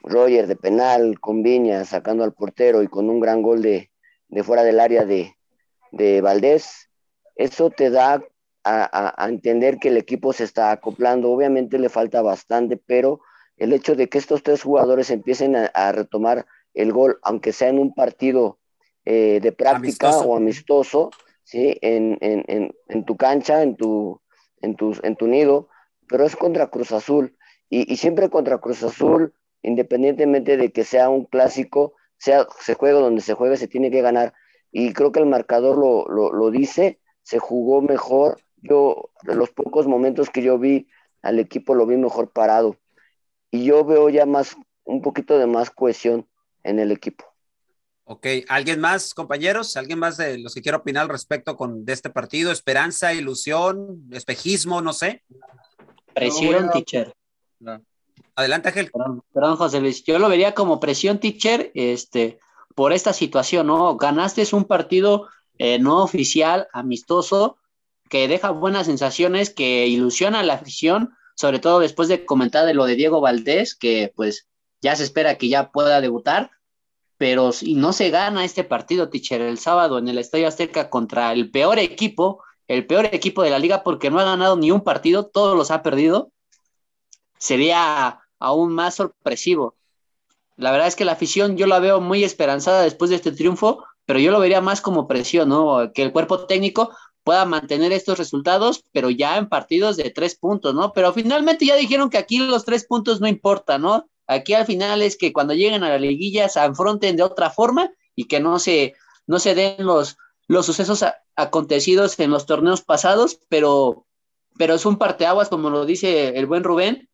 Roger de penal, con Viña sacando al portero y con un gran gol de, fuera del área de, de, Valdés, eso te da a, entender que el equipo se está acoplando. Obviamente le falta bastante, pero el hecho de que estos tres jugadores empiecen a, retomar el gol, aunque sea en un partido eh, de práctica o amistoso, ¿sí? En, en, en, tu cancha, en tu, en, en tu nido, pero es contra Cruz Azul. Y, y, siempre contra Cruz Azul, independientemente de que sea un clásico, sea, se juegue donde se juegue, se tiene que ganar. Y creo que el marcador lo, lo, lo dice, se jugó mejor. Yo, de los pocos momentos que yo vi al equipo, lo vi mejor parado. Y yo veo ya más, un poquito de más cohesión en el equipo. Ok, ¿alguien más, compañeros? ¿Alguien más de los que quiera opinar al respecto con, de este partido? ¿Esperanza, ilusión, espejismo, no sé? Presión, teacher. Adelante, Ángel. Perdón, José Luis. Yo lo vería como presión, teacher, este, por esta situación, ¿no? Ganaste un partido eh, no oficial, amistoso, que deja buenas sensaciones, que ilusiona a la afición, sobre todo después de comentar de lo de Diego Valdés, que pues ya se espera que ya pueda debutar pero si no se gana este partido, teacher, el sábado en el Estadio Azteca contra el peor equipo, el peor equipo de la liga porque no ha ganado ni un partido, todos los ha perdido, sería aún más sorpresivo. La verdad es que la afición yo la veo muy esperanzada después de este triunfo, pero yo lo vería más como presión, ¿no? Que el cuerpo técnico pueda mantener estos resultados, pero ya en partidos de tres puntos, ¿no? Pero finalmente ya dijeron que aquí los tres puntos no importan, ¿no? Aquí al final es que cuando lleguen a la liguilla se afronten de otra forma y que no se, no se den los, los sucesos acontecidos en los torneos pasados, pero, pero es un parteaguas, como lo dice el buen Rubén,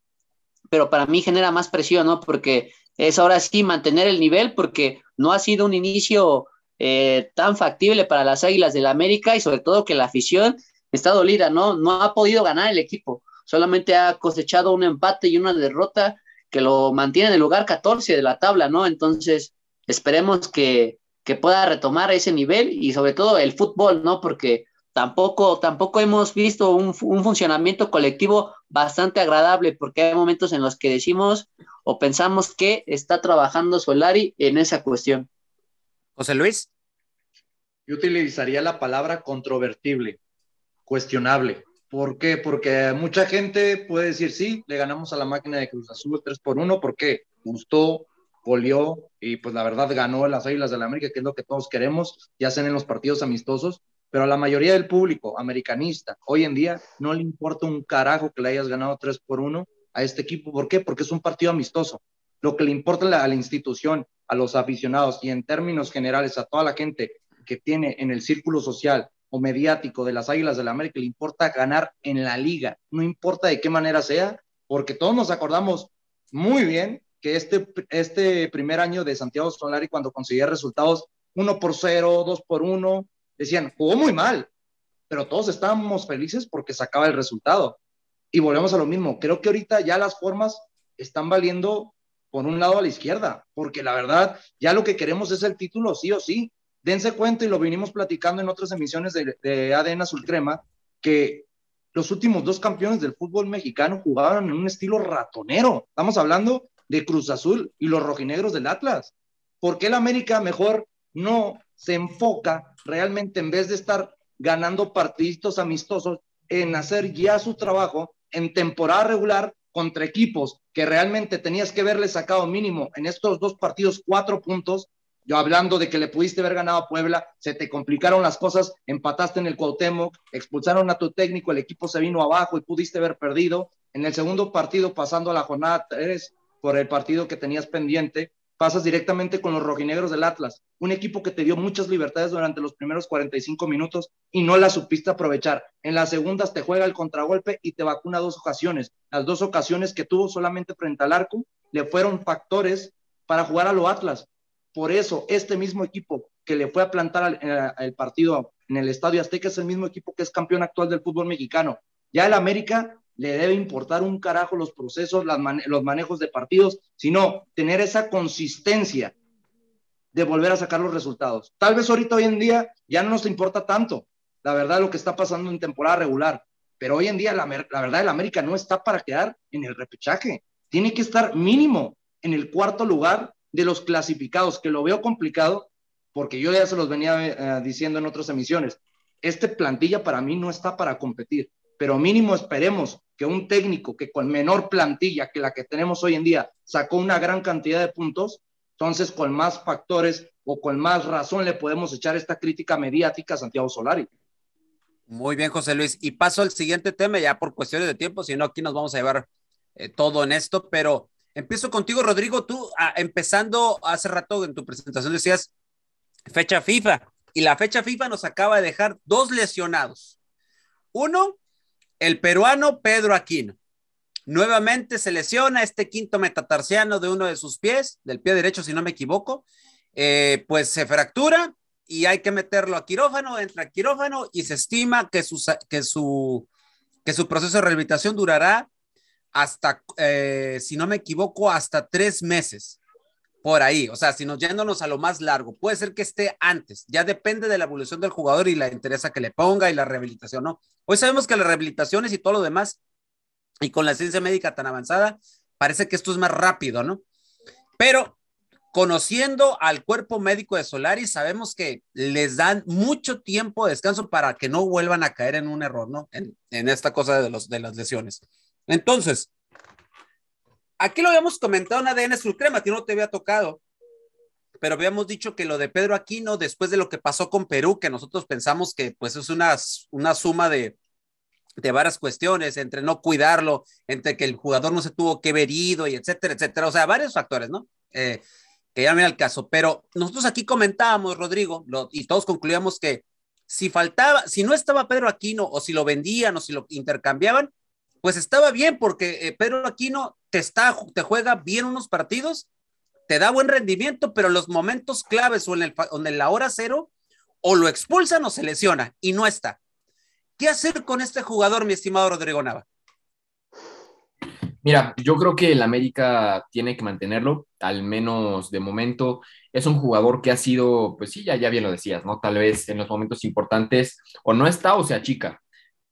pero para mí genera más presión, ¿no? Porque es ahora sí mantener el nivel, porque no ha sido un inicio eh, tan factible para las Águilas del la América y sobre todo que la afición está dolida, ¿no? No ha podido ganar el equipo, solamente ha cosechado un empate y una derrota que lo mantiene en el lugar 14 de la tabla, ¿no? Entonces, esperemos que, pueda retomar ese nivel y sobre todo el fútbol, ¿no? Porque tampoco, tampoco hemos visto un, funcionamiento colectivo bastante agradable, porque hay momentos en los que decimos o pensamos que está trabajando Solari en esa cuestión. José Luis. Yo utilizaría la palabra controvertible, cuestionable. ¿Por qué? Porque mucha gente puede decir, sí, le ganamos a la máquina de Cruz Azul 3 por 1, porque gustó, goleó y pues la verdad ganó las Águilas de la América, que es lo que todos queremos, ya sean en los partidos amistosos, pero a la mayoría del público americanista hoy en día no le importa un carajo que le hayas ganado 3 por 1 a este equipo. ¿Por qué? Porque es un partido amistoso. Lo que le importa a la institución, a los aficionados y en términos generales a toda la gente que tiene en el círculo social o mediático de las Águilas del la América, le importa ganar en la liga, no importa de qué manera sea, porque todos nos acordamos muy bien que este, este primer año de Santiago Solari, cuando conseguía resultados 1 por 0, 2 por 1, decían, jugó muy mal, pero todos estábamos felices porque sacaba el resultado. Y volvemos a lo mismo, creo que ahorita ya las formas están valiendo por un lado a la izquierda, porque la verdad, ya lo que queremos es el título sí o sí, dense cuenta, y lo vinimos platicando en otras emisiones de, ADN Azul Crema, que los últimos dos campeones del fútbol mexicano jugaban en un estilo ratonero. Estamos hablando de Cruz Azul y los rojinegros del Atlas. ¿Por qué el América mejor no se enfoca realmente en vez de estar ganando partiditos amistosos en hacer ya su trabajo en temporada regular contra equipos que realmente tenías que verle sacado mínimo en estos dos partidos cuatro puntos yo hablando de que le pudiste haber ganado a Puebla, se te complicaron las cosas, empataste en el Cuauhtémoc, expulsaron a tu técnico, el equipo se vino abajo y pudiste haber perdido. En el segundo partido, pasando a la jornada 3 por el partido que tenías pendiente, pasas directamente con los rojinegros del Atlas, un equipo que te dio muchas libertades durante los primeros 45 minutos y no las supiste aprovechar. En las segundas te juega el contragolpe y te vacuna dos ocasiones. Las dos ocasiones que tuvo solamente frente al arco le fueron factores para jugar a lo Atlas. Por eso, este mismo equipo que le fue a plantar el partido en el Estadio Azteca es el mismo equipo que es campeón actual del fútbol mexicano. Ya el América le debe importar un carajo los procesos, los manejos de partidos, sino tener esa consistencia de volver a sacar los resultados. Tal vez ahorita hoy en día ya no nos importa tanto, la verdad, lo que está pasando en temporada regular, pero hoy en día la, la verdad el América no está para quedar en el repechaje, tiene que estar mínimo en el cuarto lugar de los clasificados, que lo veo complicado, porque yo ya se los venía eh, diciendo en otras emisiones, este plantilla para mí no está para competir, pero mínimo esperemos que un técnico que con menor plantilla que la que tenemos hoy en día sacó una gran cantidad de puntos, entonces con más factores o con más razón le podemos echar esta crítica mediática a Santiago Solari. Muy bien, José Luis. Y paso al siguiente tema, ya por cuestiones de tiempo, si no, aquí nos vamos a llevar eh, todo en esto, pero Empiezo contigo, Rodrigo. Tú, ah, empezando hace rato en tu presentación, decías fecha FIFA. Y la fecha FIFA nos acaba de dejar dos lesionados. Uno, el peruano Pedro Aquino. Nuevamente se lesiona este quinto metatarsiano de uno de sus pies, del pie derecho, si no me equivoco. Eh, pues se fractura y hay que meterlo a quirófano, entra a quirófano y se estima que su, que su, que su proceso de rehabilitación durará hasta, eh, si no me equivoco, hasta tres meses por ahí. O sea, si nos yéndonos a lo más largo, puede ser que esté antes. Ya depende de la evolución del jugador y la interesa que le ponga y la rehabilitación, ¿no? Hoy sabemos que las rehabilitaciones y todo lo demás, y con la ciencia médica tan avanzada, parece que esto es más rápido, ¿no? Pero conociendo al cuerpo médico de Solari, sabemos que les dan mucho tiempo de descanso para que no vuelvan a caer en un error, ¿no? En, en esta cosa de, los, de las lesiones. Entonces, aquí lo habíamos comentado en ADN Sulcrema, a ti no te había tocado, pero habíamos dicho que lo de Pedro Aquino, después de lo que pasó con Perú, que nosotros pensamos que pues es una, una suma de, de varias cuestiones, entre no cuidarlo, entre que el jugador no se tuvo que ver ido y etcétera, etcétera, o sea, varios factores, ¿no? Eh, que ya no era el caso, pero nosotros aquí comentábamos, Rodrigo, y todos concluíamos que si faltaba, si no estaba Pedro Aquino o si lo vendían o si lo intercambiaban, pues estaba bien porque eh, Pedro Aquino te, está, te juega bien unos partidos, te da buen rendimiento, pero los momentos claves o en, el, en la hora cero, o lo expulsan o se lesiona y no está. ¿Qué hacer con este jugador, mi estimado Rodrigo Nava? Mira, yo creo que el América tiene que mantenerlo, al menos de momento. Es un jugador que ha sido, pues sí, ya, ya bien lo decías, ¿no? Tal vez en los momentos importantes o no está o se achica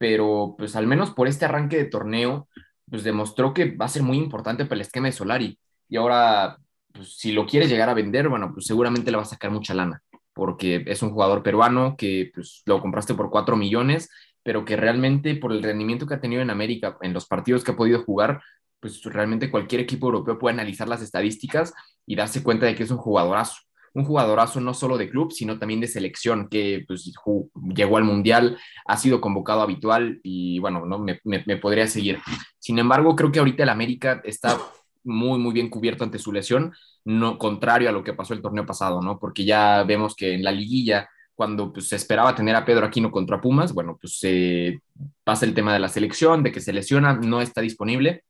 pero pues al menos por este arranque de torneo, pues demostró que va a ser muy importante para el esquema de Solari. Y ahora, pues si lo quieres llegar a vender, bueno, pues seguramente le va a sacar mucha lana, porque es un jugador peruano que pues lo compraste por 4 millones, pero que realmente por el rendimiento que ha tenido en América, en los partidos que ha podido jugar, pues realmente cualquier equipo europeo puede analizar las estadísticas y darse cuenta de que es un jugadorazo un jugadorazo no solo de club, sino también de selección, que pues, llegó al Mundial, ha sido convocado habitual y bueno, ¿no? Me, podría seguir. Sin embargo, creo que ahorita el América está muy, muy bien cubierto ante su lesión, no contrario a lo que pasó el torneo pasado, ¿no? Porque ya vemos que en la liguilla, cuando pues, se esperaba tener a Pedro Aquino contra Pumas, bueno, pues se pasa el tema de la selección, de que se lesiona, no está disponible.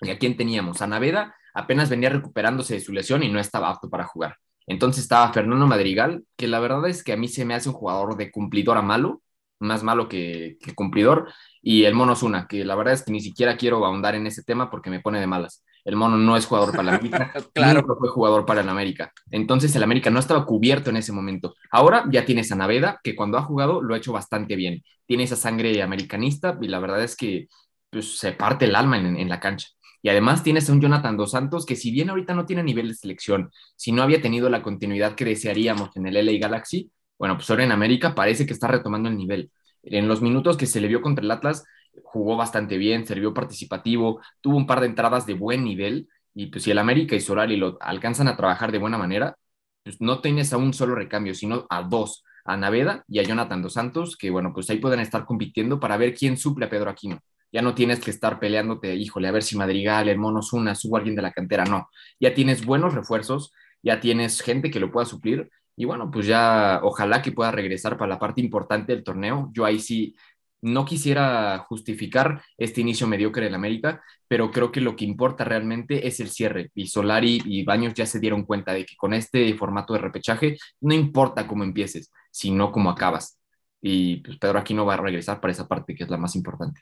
¿Y a quién teníamos? A Naveda apenas venía recuperándose de su lesión y no estaba apto para jugar. Entonces estaba Fernando Madrigal, que la verdad es que a mí se me hace un jugador de cumplidor a malo, más malo que, cumplidor, y el Mono Zuna, que la verdad es que ni siquiera quiero ahondar en ese tema porque me pone de malas. El mono no es jugador para el América, Claro. nunca fue jugador para el América. Entonces el América no estaba cubierto en ese momento. Ahora ya tienes a Naveda, que cuando ha jugado lo ha hecho bastante bien. Tiene esa sangre americanista y la verdad es que pues, se parte el alma en, en la cancha. Y además tienes a un Jonathan Dos Santos que si bien ahorita no tiene nivel de selección, si no había tenido la continuidad que desearíamos en el LA Galaxy, bueno, pues ahora en América parece que está retomando el nivel. En los minutos que se le vio contra el Atlas, jugó bastante bien, sirvió participativo, tuvo un par de entradas de buen nivel y pues si el América y Solari lo alcanzan a trabajar de buena manera, pues no tienes a un solo recambio, sino a dos, a Naveda y a Jonathan Dos Santos, que bueno, pues ahí pueden estar compitiendo para ver quién suple a Pedro Aquino. Ya no tienes que estar peleándote, híjole, a ver si Madrigal, el Mono Zuna, subo a alguien de la cantera, no. Ya tienes buenos refuerzos, ya tienes gente que lo pueda suplir y bueno, pues ya ojalá que pueda regresar para la parte importante del torneo. Yo ahí sí no quisiera justificar este inicio mediocre del América, pero creo que lo que importa realmente es el cierre. Y Solari y Baños ya se dieron cuenta de que con este formato de repechaje no importa cómo empieces, sino cómo acabas. Y pues Pedro aquí no va a regresar para esa parte que es la más importante.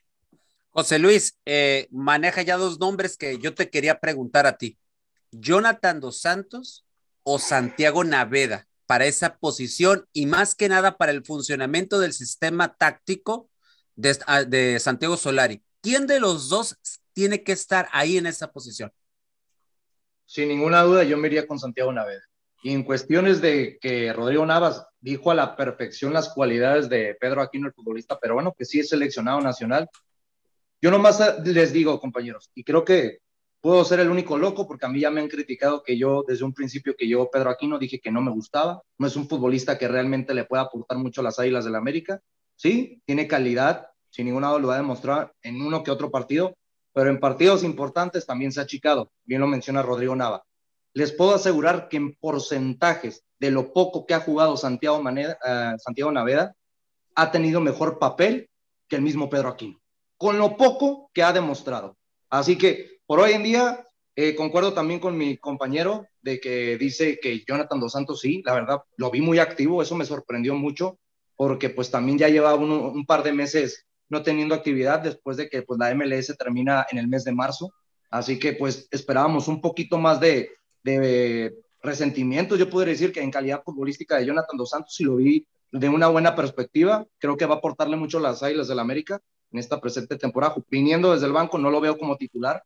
José Luis, eh, maneja ya dos nombres que yo te quería preguntar a ti. Jonathan Dos Santos o Santiago Naveda para esa posición y más que nada para el funcionamiento del sistema táctico de, Santiago Solari. ¿Quién de los dos tiene que estar ahí en esa posición? Sin ninguna duda, yo me iría con Santiago Naveda. Y en cuestiones de que Rodrigo Navas dijo a la perfección las cualidades de Pedro Aquino, el futbolista peruano, que sí es seleccionado nacional. Yo nomás les digo, compañeros, y creo que puedo ser el único loco porque a mí ya me han criticado que yo desde un principio que yo Pedro Aquino dije que no me gustaba, no es un futbolista que realmente le pueda aportar mucho a las Águilas del la América. Sí, tiene calidad, sin ninguna duda lo va a demostrar en uno que otro partido, pero en partidos importantes también se ha achicado, bien lo menciona Rodrigo Nava. Les puedo asegurar que en porcentajes de lo poco que ha jugado Santiago, Maneda, uh, Santiago Naveda, ha tenido mejor papel que el mismo Pedro Aquino, con lo poco que ha demostrado. Así que por hoy en día, eh, concuerdo también con mi compañero de que dice que Jonathan Dos Santos sí, la verdad, lo vi muy activo, eso me sorprendió mucho, porque pues también ya lleva un, par de meses no teniendo actividad después de que pues la MLS termina en el mes de marzo. Así que pues esperábamos un poquito más de, de resentimiento. Yo podría decir que en calidad futbolística de Jonathan Dos Santos, si lo vi de una buena perspectiva, creo que va a aportarle mucho a las Águilas del América en esta presente temporada. Viniendo desde el banco, no lo veo como titular,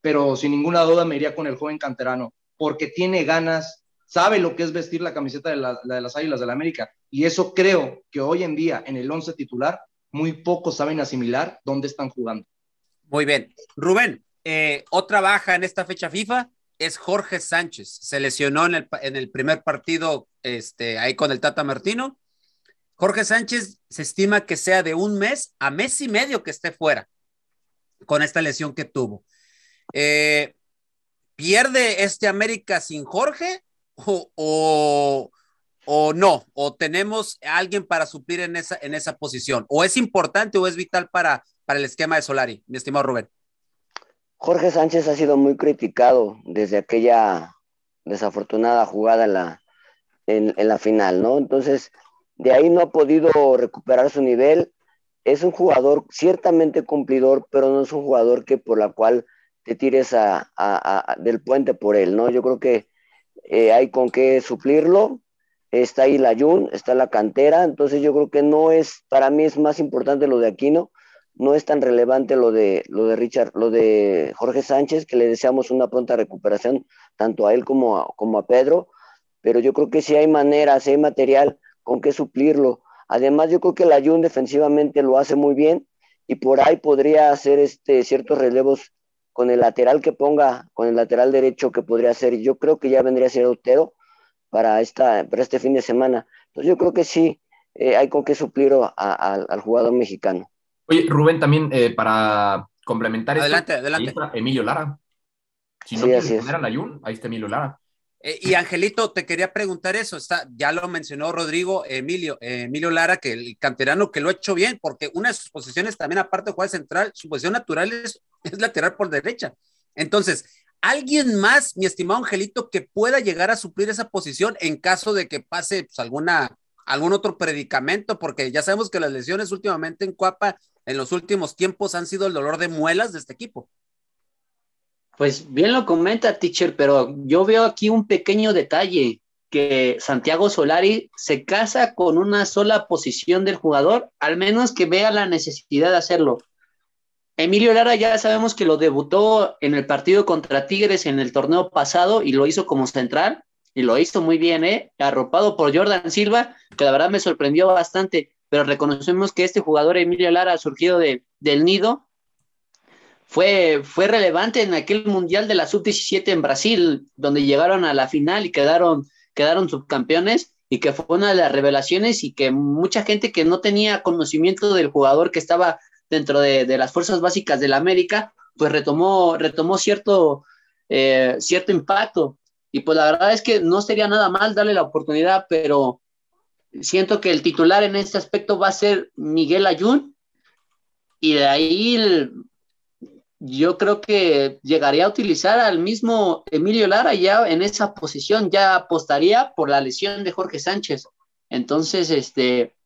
pero sin ninguna duda me iría con el joven canterano, porque tiene ganas, sabe lo que es vestir la camiseta de, la, de las Águilas del América. Y eso creo que hoy en día en el 11 titular muy pocos saben asimilar dónde están jugando. Muy bien. Rubén, eh, otra baja en esta fecha FIFA es Jorge Sánchez. Se lesionó en el, en el primer partido este, ahí con el Tata Martino. Jorge Sánchez se estima que sea de un mes a mes y medio que esté fuera con esta lesión que tuvo. Eh, ¿Pierde este América sin Jorge o, o, no, o tenemos a alguien para suplir en esa, en esa posición, o es importante o es vital para, para el esquema de Solari, mi estimado Rubén. Jorge Sánchez ha sido muy criticado desde aquella desafortunada jugada en la final, ¿no? Entonces, de ahí no ha podido recuperar su nivel. Es un jugador ciertamente cumplidor, pero no es un jugador que por la cual te tires a, a, del puente por él, ¿no? Yo creo que eh, hay con qué suplirlo, está ahí la Jun, está la cantera, entonces yo creo que no es, para mí es más importante lo de Aquino, no es tan relevante lo de, lo de Richard, lo de Jorge Sánchez, que le deseamos una pronta recuperación, tanto a él como a, como a Pedro, pero yo creo que si hay manera, si hay material con qué suplirlo. Además, yo creo que la Jun defensivamente lo hace muy bien y por ahí podría hacer este, ciertos relevos con el lateral que ponga, con el lateral derecho que podría hacer. Yo creo que ya vendría a ser Otero para, esta, para este fin de semana. Entonces yo creo que sí, eh, hay con qué suplir a, a, al jugador mexicano. Oye, Rubén, también eh, para complementar adelante, esto, adelante. ahí está Emilio Lara. Si no Sí, quieres poner a Layun, ahí está Emilio Lara. Eh, y Angelito, te quería preguntar eso, está, ya lo mencionó Rodrigo Emilio, eh, Emilio Lara, que el canterano que lo ha hecho bien, porque una de sus posiciones también, aparte de jugar central, su posición natural es, es lateral por derecha. Entonces, ¿alguien más, mi estimado Angelito, que pueda llegar a suplir esa posición en caso de que pase pues, alguna, algún otro predicamento? Porque ya sabemos que las lesiones últimamente en Cuapa, en los últimos tiempos, han sido el dolor de muelas de este equipo. Pues bien lo comenta, teacher, pero yo veo aquí un pequeño detalle, que Santiago Solari se casa con una sola posición del jugador, al menos que vea la necesidad de hacerlo. Emilio Lara ya sabemos que lo debutó en el partido contra Tigres en el torneo pasado y lo hizo como central, y lo hizo muy bien, ¿eh? arropado por Jordan Silva, que la verdad me sorprendió bastante, pero reconocemos que este jugador Emilio Lara, surgido de, del nido, fue, fue relevante en aquel Mundial de la Sub-17 en Brasil, donde llegaron a la final y quedaron, quedaron subcampeones, y que fue una de las revelaciones y que mucha gente que no tenía conocimiento del jugador que estaba dentro de, de las fuerzas básicas de la América, pues retomó, retomó cierto, eh, cierto impacto. Y pues la verdad es que no sería nada mal darle la oportunidad, pero siento que el titular en este aspecto va a ser Miguel Ayun. Y de ahí yo creo que llegaría a utilizar al mismo Emilio Lara ya en esa posición, ya apostaría por la lesión de Jorge Sánchez. Entonces, este,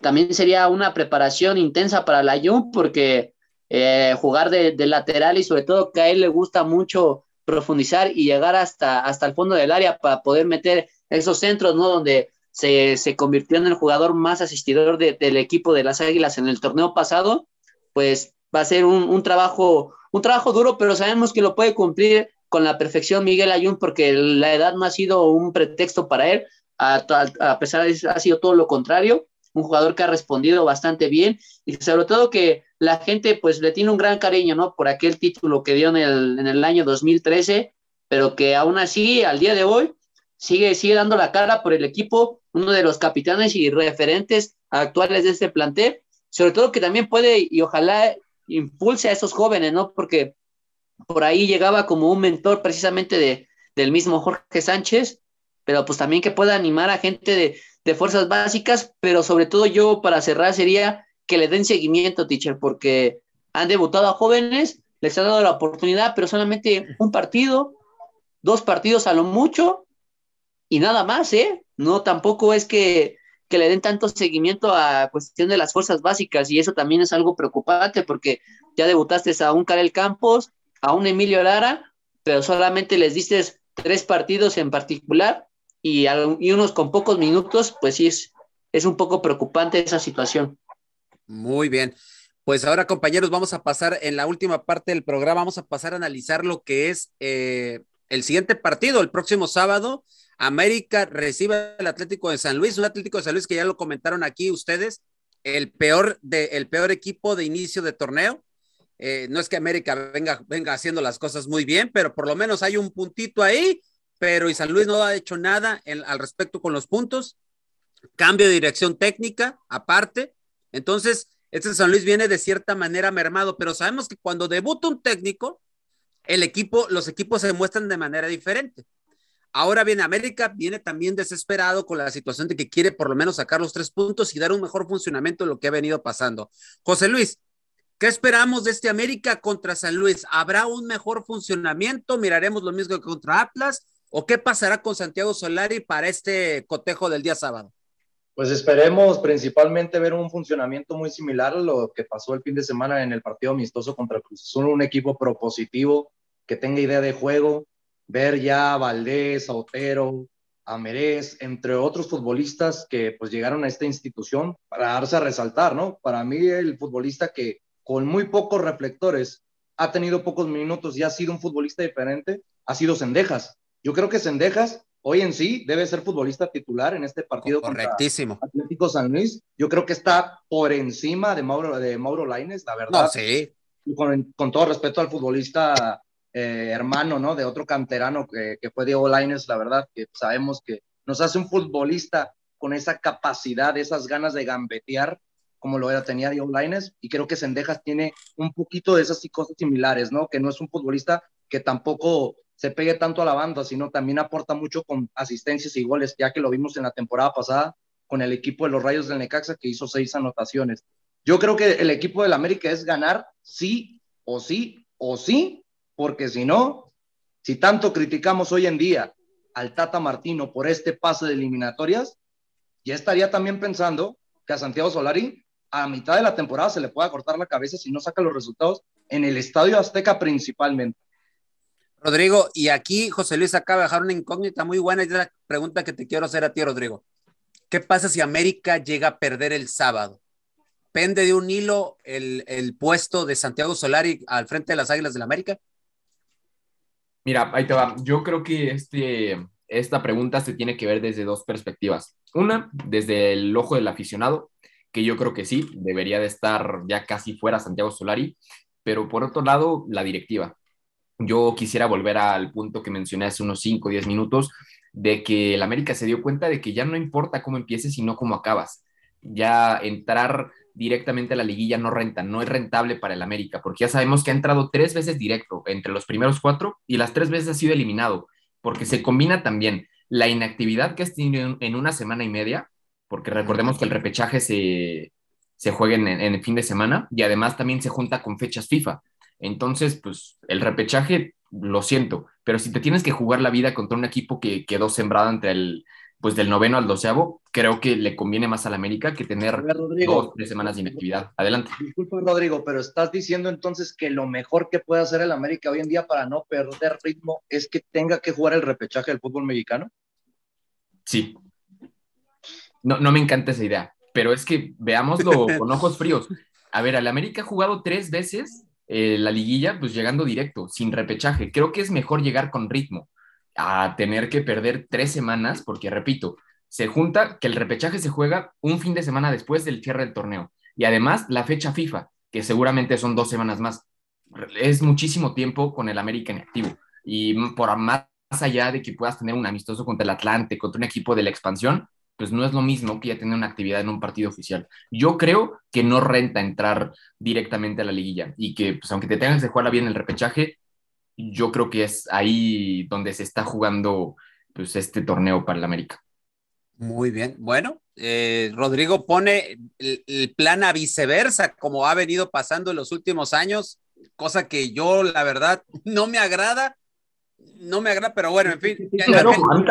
también sería una preparación intensa para la Ayun porque eh, jugar de, lateral y sobre todo que a él le gusta mucho profundizar y llegar hasta, hasta el fondo del área para poder meter esos centros, ¿no? Donde se, se convirtió en el jugador más asistidor de, del equipo de las Águilas en el torneo pasado, pues va a ser un, un, trabajo, un trabajo duro, pero sabemos que lo puede cumplir con la perfección Miguel Ayun, porque la edad no ha sido un pretexto para él, a, a, pesar de ha sido todo lo contrario, un jugador que ha respondido bastante bien. Y sobre todo que la gente pues le tiene un gran cariño, ¿no? Por aquel título que dio en el, en el año 2013, pero que aún así al día de hoy sigue, sigue dando la cara por el equipo, uno de los capitanes y referentes actuales de este plantel, sobre todo que también puede y ojalá impulse a esos jóvenes, ¿no? Porque por ahí llegaba como un mentor precisamente de, del mismo Jorge Sánchez, pero pues también que pueda animar a gente de, de fuerzas básicas, pero sobre todo yo para cerrar sería que le den seguimiento, teacher, porque han debutado a jóvenes, les han dado la oportunidad, pero solamente un partido, dos partidos a lo mucho y nada más, ¿eh? No, tampoco es que, que le den tanto seguimiento a cuestión de las fuerzas básicas y eso también es algo preocupante porque ya debutaste a un Karel Campos, a un Emilio Lara, pero solamente les diste tres partidos en particular y, unos con pocos minutos, pues sí es, es un poco preocupante esa situación. Muy bien. Pues ahora, compañeros, vamos a pasar en la última parte del programa, vamos a pasar a analizar lo que es eh, el siguiente partido, el próximo sábado. América recibe al Atlético de San Luis, un Atlético de San Luis que ya lo comentaron aquí ustedes, el peor, peor equipo de inicio de torneo. Eh, no es que América venga, venga haciendo las cosas muy bien, pero por lo menos hay un puntito ahí, pero y San Luis no ha hecho nada al respecto con los puntos. Cambio de dirección técnica, aparte. Entonces, este San Luis viene de cierta manera mermado, pero sabemos que cuando debuta un técnico, el equipo, los equipos se muestran de manera diferente. Ahora viene América, viene también desesperado con la situación de que quiere por lo menos sacar los tres puntos y dar un mejor funcionamiento de lo que ha venido pasando. José Luis, ¿qué esperamos de este América contra San Luis? ¿Habrá un mejor funcionamiento? ¿Miraremos lo mismo que contra Atlas? ¿O qué pasará con Santiago Solari para este cotejo del día sábado? Pues esperemos principalmente ver un funcionamiento muy similar a lo que pasó el fin de semana en el partido amistoso contra Cruz Azul, un equipo propositivo que tenga idea de juego, ver ya a Valdés, a Otero, a Merés, entre otros futbolistas que pues llegaron a esta institución para darse a resaltar, ¿no? Para mí el futbolista que con muy pocos reflectores ha tenido pocos minutos y ha sido un futbolista diferente, ha sido Sendejas. Yo creo que Sendejas hoy en sí debe ser futbolista titular en este partido Correctísimo. contra Atlético San Luis. Yo creo que está por encima de Mauro, de Mauro Laines, la verdad. No, sí. Con, con todo respeto al futbolista eh, hermano, ¿no? De otro canterano que, que, fue Diego Laines, la verdad, que sabemos que nos hace un futbolista con esa capacidad, esas ganas de gambetear, como lo era, tenía Diego Laines, y creo que Sendejas tiene un poquito de esas cosas similares, ¿no? Que no es un futbolista que tampoco se pegue tanto a la banda, sino también aporta mucho con asistencias y goles, ya que lo vimos en la temporada pasada con el equipo de los Rayos del Necaxa, que hizo seis anotaciones. Yo creo que el equipo del América es ganar sí o sí o sí, porque si no, si tanto criticamos hoy en día al Tata Martino por este pase de eliminatorias, ya estaría también pensando que a Santiago Solari a mitad de la temporada se le pueda cortar la cabeza si no saca los resultados en el Estadio Azteca principalmente. Rodrigo, y aquí José Luis acaba de dejar una incógnita muy buena y es la pregunta que te quiero hacer a ti, Rodrigo. ¿Qué pasa si América llega a perder el sábado? ¿Pende de un hilo el, el puesto de Santiago Solari al frente de las Águilas del la América? Mira, ahí te va. Yo creo que este, esta pregunta se tiene que ver desde dos perspectivas. Una, desde el ojo del aficionado, que yo creo que sí, debería de estar ya casi fuera Santiago Solari, pero por otro lado, la directiva. Yo quisiera volver al punto que mencioné hace unos 5 o 10 minutos, de que el América se dio cuenta de que ya no importa cómo empieces, sino cómo acabas. Ya entrar directamente a la liguilla no renta, no es rentable para el América, porque ya sabemos que ha entrado tres veces directo entre los primeros cuatro y las tres veces ha sido eliminado, porque se combina también la inactividad que has tenido en una semana y media, porque recordemos que el repechaje se, se juega en, en el fin de semana y además también se junta con fechas FIFA. Entonces, pues el repechaje, lo siento, pero si te tienes que jugar la vida contra un equipo que quedó sembrado entre el pues del noveno al doceavo, creo que le conviene más al América que tener dos, tres semanas de inactividad. Adelante. Disculpa, Rodrigo, pero estás diciendo entonces que lo mejor que puede hacer el América hoy en día para no perder ritmo es que tenga que jugar el repechaje del fútbol mexicano. Sí. No, no me encanta esa idea, pero es que veámoslo con ojos fríos. A ver, el América ha jugado tres veces eh, la liguilla, pues llegando directo, sin repechaje. Creo que es mejor llegar con ritmo a tener que perder tres semanas, porque repito, se junta que el repechaje se juega un fin de semana después del cierre del torneo. Y además la fecha FIFA, que seguramente son dos semanas más. Es muchísimo tiempo con el América en activo. Y por más allá de que puedas tener un amistoso contra el Atlante, contra un equipo de la expansión, pues no es lo mismo que ya tener una actividad en un partido oficial. Yo creo que no renta entrar directamente a la liguilla y que, pues aunque te tengas que jugar bien el repechaje, yo creo que es ahí donde se está jugando pues, este torneo para el América. Muy bien. Bueno, eh, Rodrigo pone el, plan a viceversa, como ha venido pasando en los últimos años, cosa que yo, la verdad, no me agrada. No me agrada, pero bueno, en fin.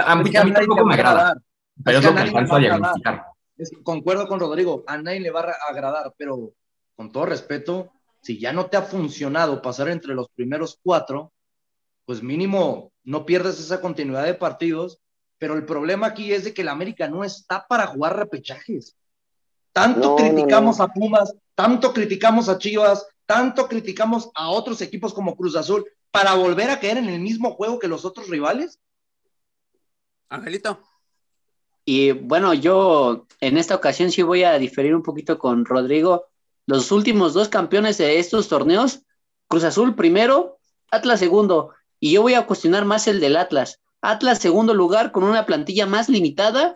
a, mí, tampoco me agrada. Pero es, lo que alcanzo a diagnosticar. Concuerdo con Rodrigo, a nadie le va a agradar, pero con todo respeto, si ya no te ha funcionado pasar entre los primeros cuatro, pues mínimo no pierdes esa continuidad de partidos, pero el problema aquí es de que el América no está para jugar repechajes. Tanto criticamos a Pumas, tanto criticamos a Chivas, tanto criticamos a otros equipos como Cruz Azul para volver a caer en el mismo juego que los otros rivales. Angelito. Y bueno, yo en esta ocasión sí voy a diferir un poquito con Rodrigo los últimos dos campeones de estos torneos, Cruz Azul primero, Atlas segundo, y yo voy a cuestionar más el del Atlas. Atlas segundo lugar con una plantilla más limitada,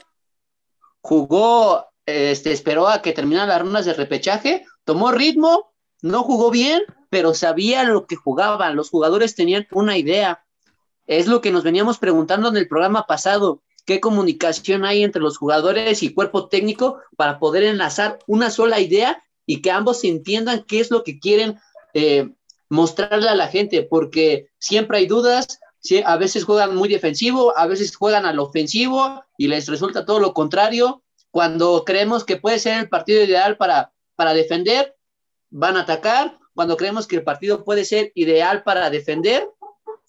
jugó, este, esperó a que terminaran las rondas de repechaje, tomó ritmo, no jugó bien, pero sabía lo que jugaban, los jugadores tenían una idea. Es lo que nos veníamos preguntando en el programa pasado, qué comunicación hay entre los jugadores y cuerpo técnico para poder enlazar una sola idea y que ambos entiendan qué es lo que quieren eh, mostrarle a la gente, porque siempre hay dudas, a veces juegan muy defensivo, a veces juegan al ofensivo y les resulta todo lo contrario. Cuando creemos que puede ser el partido ideal para, para defender, van a atacar. Cuando creemos que el partido puede ser ideal para defender,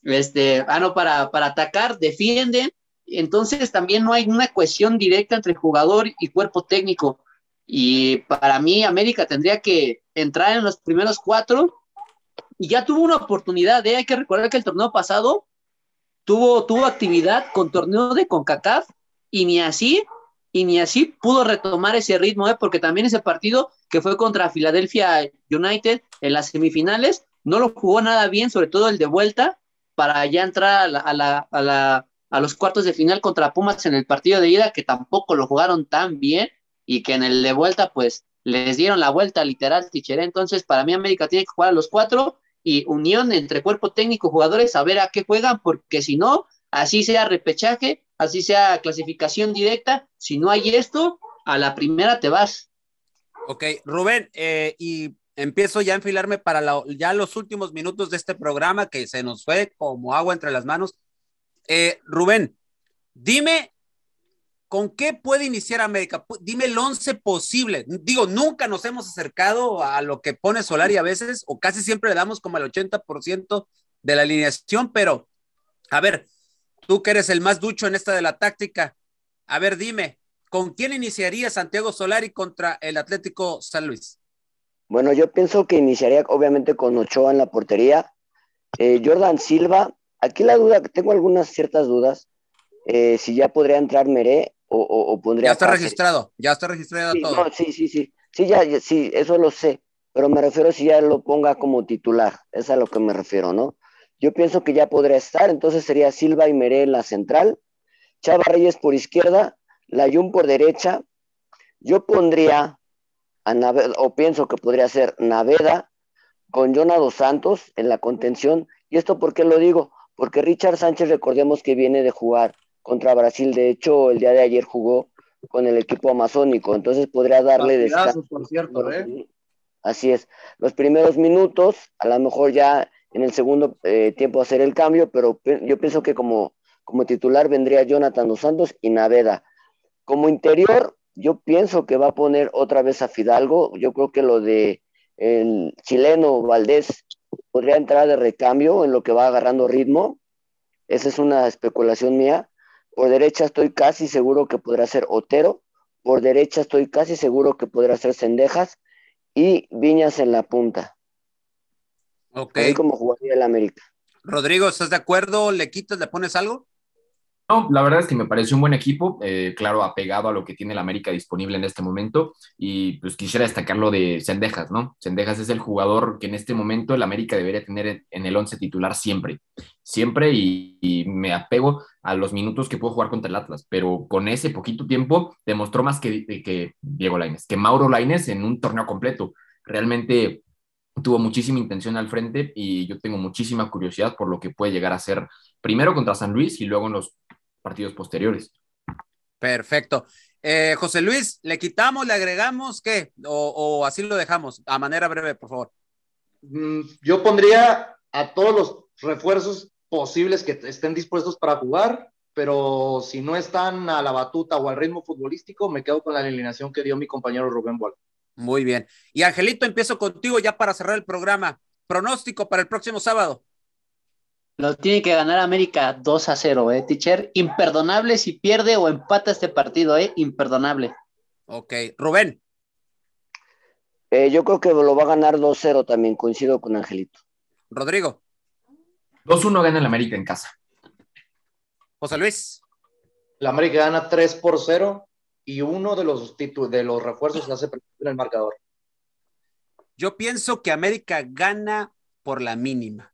este, ah, no, para, para atacar, defienden. Entonces también no hay una cohesión directa entre jugador y cuerpo técnico. Y para mí, América tendría que entrar en los primeros cuatro. Y ya tuvo una oportunidad, ¿eh? hay que recordar que el torneo pasado tuvo, tuvo actividad con torneo de CONCACAF y ni así, y ni así pudo retomar ese ritmo, ¿eh? porque también ese partido que fue contra Philadelphia United en las semifinales, no lo jugó nada bien, sobre todo el de vuelta, para ya entrar a, la, a, la, a los cuartos de final contra Pumas en el partido de ida, que tampoco lo jugaron tan bien y que en el de vuelta, pues les dieron la vuelta literal, Tichere. Entonces, para mí, América tiene que jugar a los cuatro y unión entre cuerpo técnico, jugadores, a ver a qué juegan, porque si no, así sea repechaje, así sea clasificación directa, si no hay esto, a la primera te vas. Ok, Rubén, eh, y empiezo ya a enfilarme para ya los últimos minutos de este programa que se nos fue como agua entre las manos. Eh, Rubén, dime ¿Con qué puede iniciar América? Dime el 11 posible. Digo, nunca nos hemos acercado a lo que pone Solari a veces, o casi siempre le damos como el 80% de la alineación, pero A ver, tú que eres el más ducho en esta de la táctica, a ver, dime, ¿con quién iniciaría Santiago Solari contra el Atlético San Luis? Bueno, yo pienso que iniciaría obviamente con Ochoa en la portería. Eh, Jordan Silva, aquí la duda, tengo algunas ciertas dudas. eh, si ya podría entrar Meré o, o- o pondría. Ya está Cáceres. registrado, ya está registrado Sí, todo. no, sí, sí, sí. Sí, ya, ya- sí, eso lo sé. Pero me refiero si ya lo ponga como titular. Es a lo que me refiero, ¿no? Yo pienso que ya podría estar. Entonces sería Silva y Meré en la central. Chava Reyes por izquierda. Layún por derecha. Yo pondría a Naveda, o pienso que podría ser Naveda con Jonah dos Santos en la contención. ¿Y esto por qué lo digo? Porque Richard Sánchez, recordemos que viene de jugar contra Brasil. De hecho, el día de ayer jugó con el equipo amazónico. Entonces podría darle descanso. por cierto, ¿eh? Así es. Los primeros minutos, a lo mejor ya en el segundo eh, tiempo hacer el cambio, pero pe- yo pienso que como, como titular vendría Jonathan Dos Santos y Naveda. Como interior, yo pienso que va a poner otra vez a Fidalgo. Yo creo que lo de el chileno Valdés podría entrar de recambio en lo que va agarrando ritmo. Esa es una especulación mía. Por derecha estoy casi seguro que podrá ser Otero. Por derecha estoy casi seguro que podrá ser Cendejas y Viñas en la punta. Ok. Como jugaría el América. Rodrigo, ¿estás de acuerdo? ¿Le quitas, le pones algo? No, la verdad es que me pareció un buen equipo, eh, claro, apegado a lo que tiene el América disponible en este momento. Y pues quisiera destacar lo de Sendejas, ¿no? Sendejas es el jugador que en este momento el América debería tener en- el once titular siempre, siempre. Y, me apego a los minutos que puedo jugar contra el Atlas, pero con ese poquito tiempo demostró más que, que Diego Lainez, que Mauro Lainez en un torneo completo. Realmente tuvo muchísima intención al frente y yo tengo muchísima curiosidad por lo que puede llegar a ser primero contra San Luis y luego en los partidos posteriores. Perfecto. Eh, José Luis, ¿le quitamos, le agregamos qué? O, o así lo dejamos? A manera breve, por favor. Mm, Yo pondría a todos los refuerzos posibles que estén dispuestos para jugar, pero si no están a la batuta o al ritmo futbolístico, me quedo con la alineación que dio mi compañero Rubén Boal. Muy bien. Y Angelito, empiezo contigo ya para cerrar el programa. Pronóstico para el próximo sábado. Lo tiene que ganar América 2 a 0, ¿eh, teacher? Imperdonable si pierde o empata este partido, ¿eh? Imperdonable. Ok. Rubén, Eh, yo creo que lo va a ganar 2-0 también, coincido con Angelito. Rodrigo, 2-1 gana el América en casa. José Luis. La América gana 3 por 0 y uno de los, de los refuerzos hace presente en el marcador. Yo pienso que América gana por la mínima.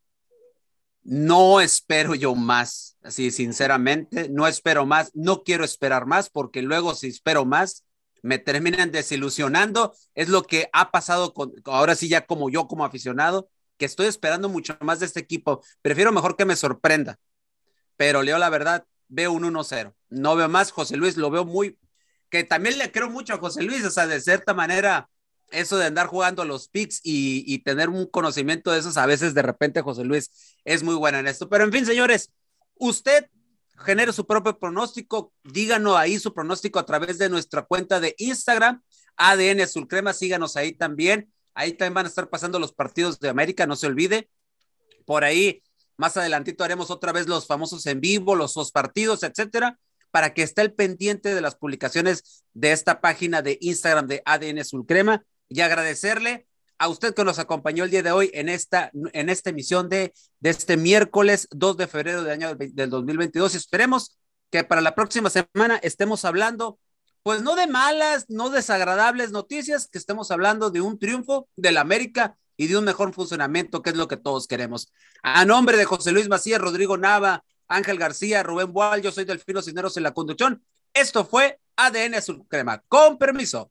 No espero yo más, así sinceramente, no espero más, no quiero esperar más porque luego si espero más me terminan desilusionando. Es lo que ha pasado con, ahora sí ya como yo como aficionado, que estoy esperando mucho más de este equipo. Prefiero mejor que me sorprenda. Pero Leo, la verdad, veo un 1-0. No veo más. José Luis lo veo muy, que también le creo mucho a José Luis, o sea, de cierta manera, eso de andar jugando los picks y, tener un conocimiento de esos, a veces de repente José Luis es muy bueno en esto. Pero en fin, señores, usted genere su propio pronóstico, díganos ahí su pronóstico a través de nuestra cuenta de Instagram, ADN Azul Crema, síganos ahí también. Ahí también van a estar pasando los partidos de América, no se olvide. Por ahí, más adelantito haremos otra vez los famosos en vivo, los dos partidos, etcétera, para que esté el pendiente de las publicaciones de esta página de Instagram de ADN Azul Crema y agradecerle a usted que nos acompañó el día de hoy en esta, en esta emisión de, de este miércoles 2 de febrero del año del 2022. Y esperemos que para la próxima semana estemos hablando, pues no de malas, no desagradables noticias, que estemos hablando de un triunfo del América y de un mejor funcionamiento, que es lo que todos queremos. A nombre de José Luis Macías, Rodrigo Nava, Ángel García, Rubén Boal, yo soy Delfino Cisneros en la conducción. Esto fue ADN Azul Crema. Con permiso.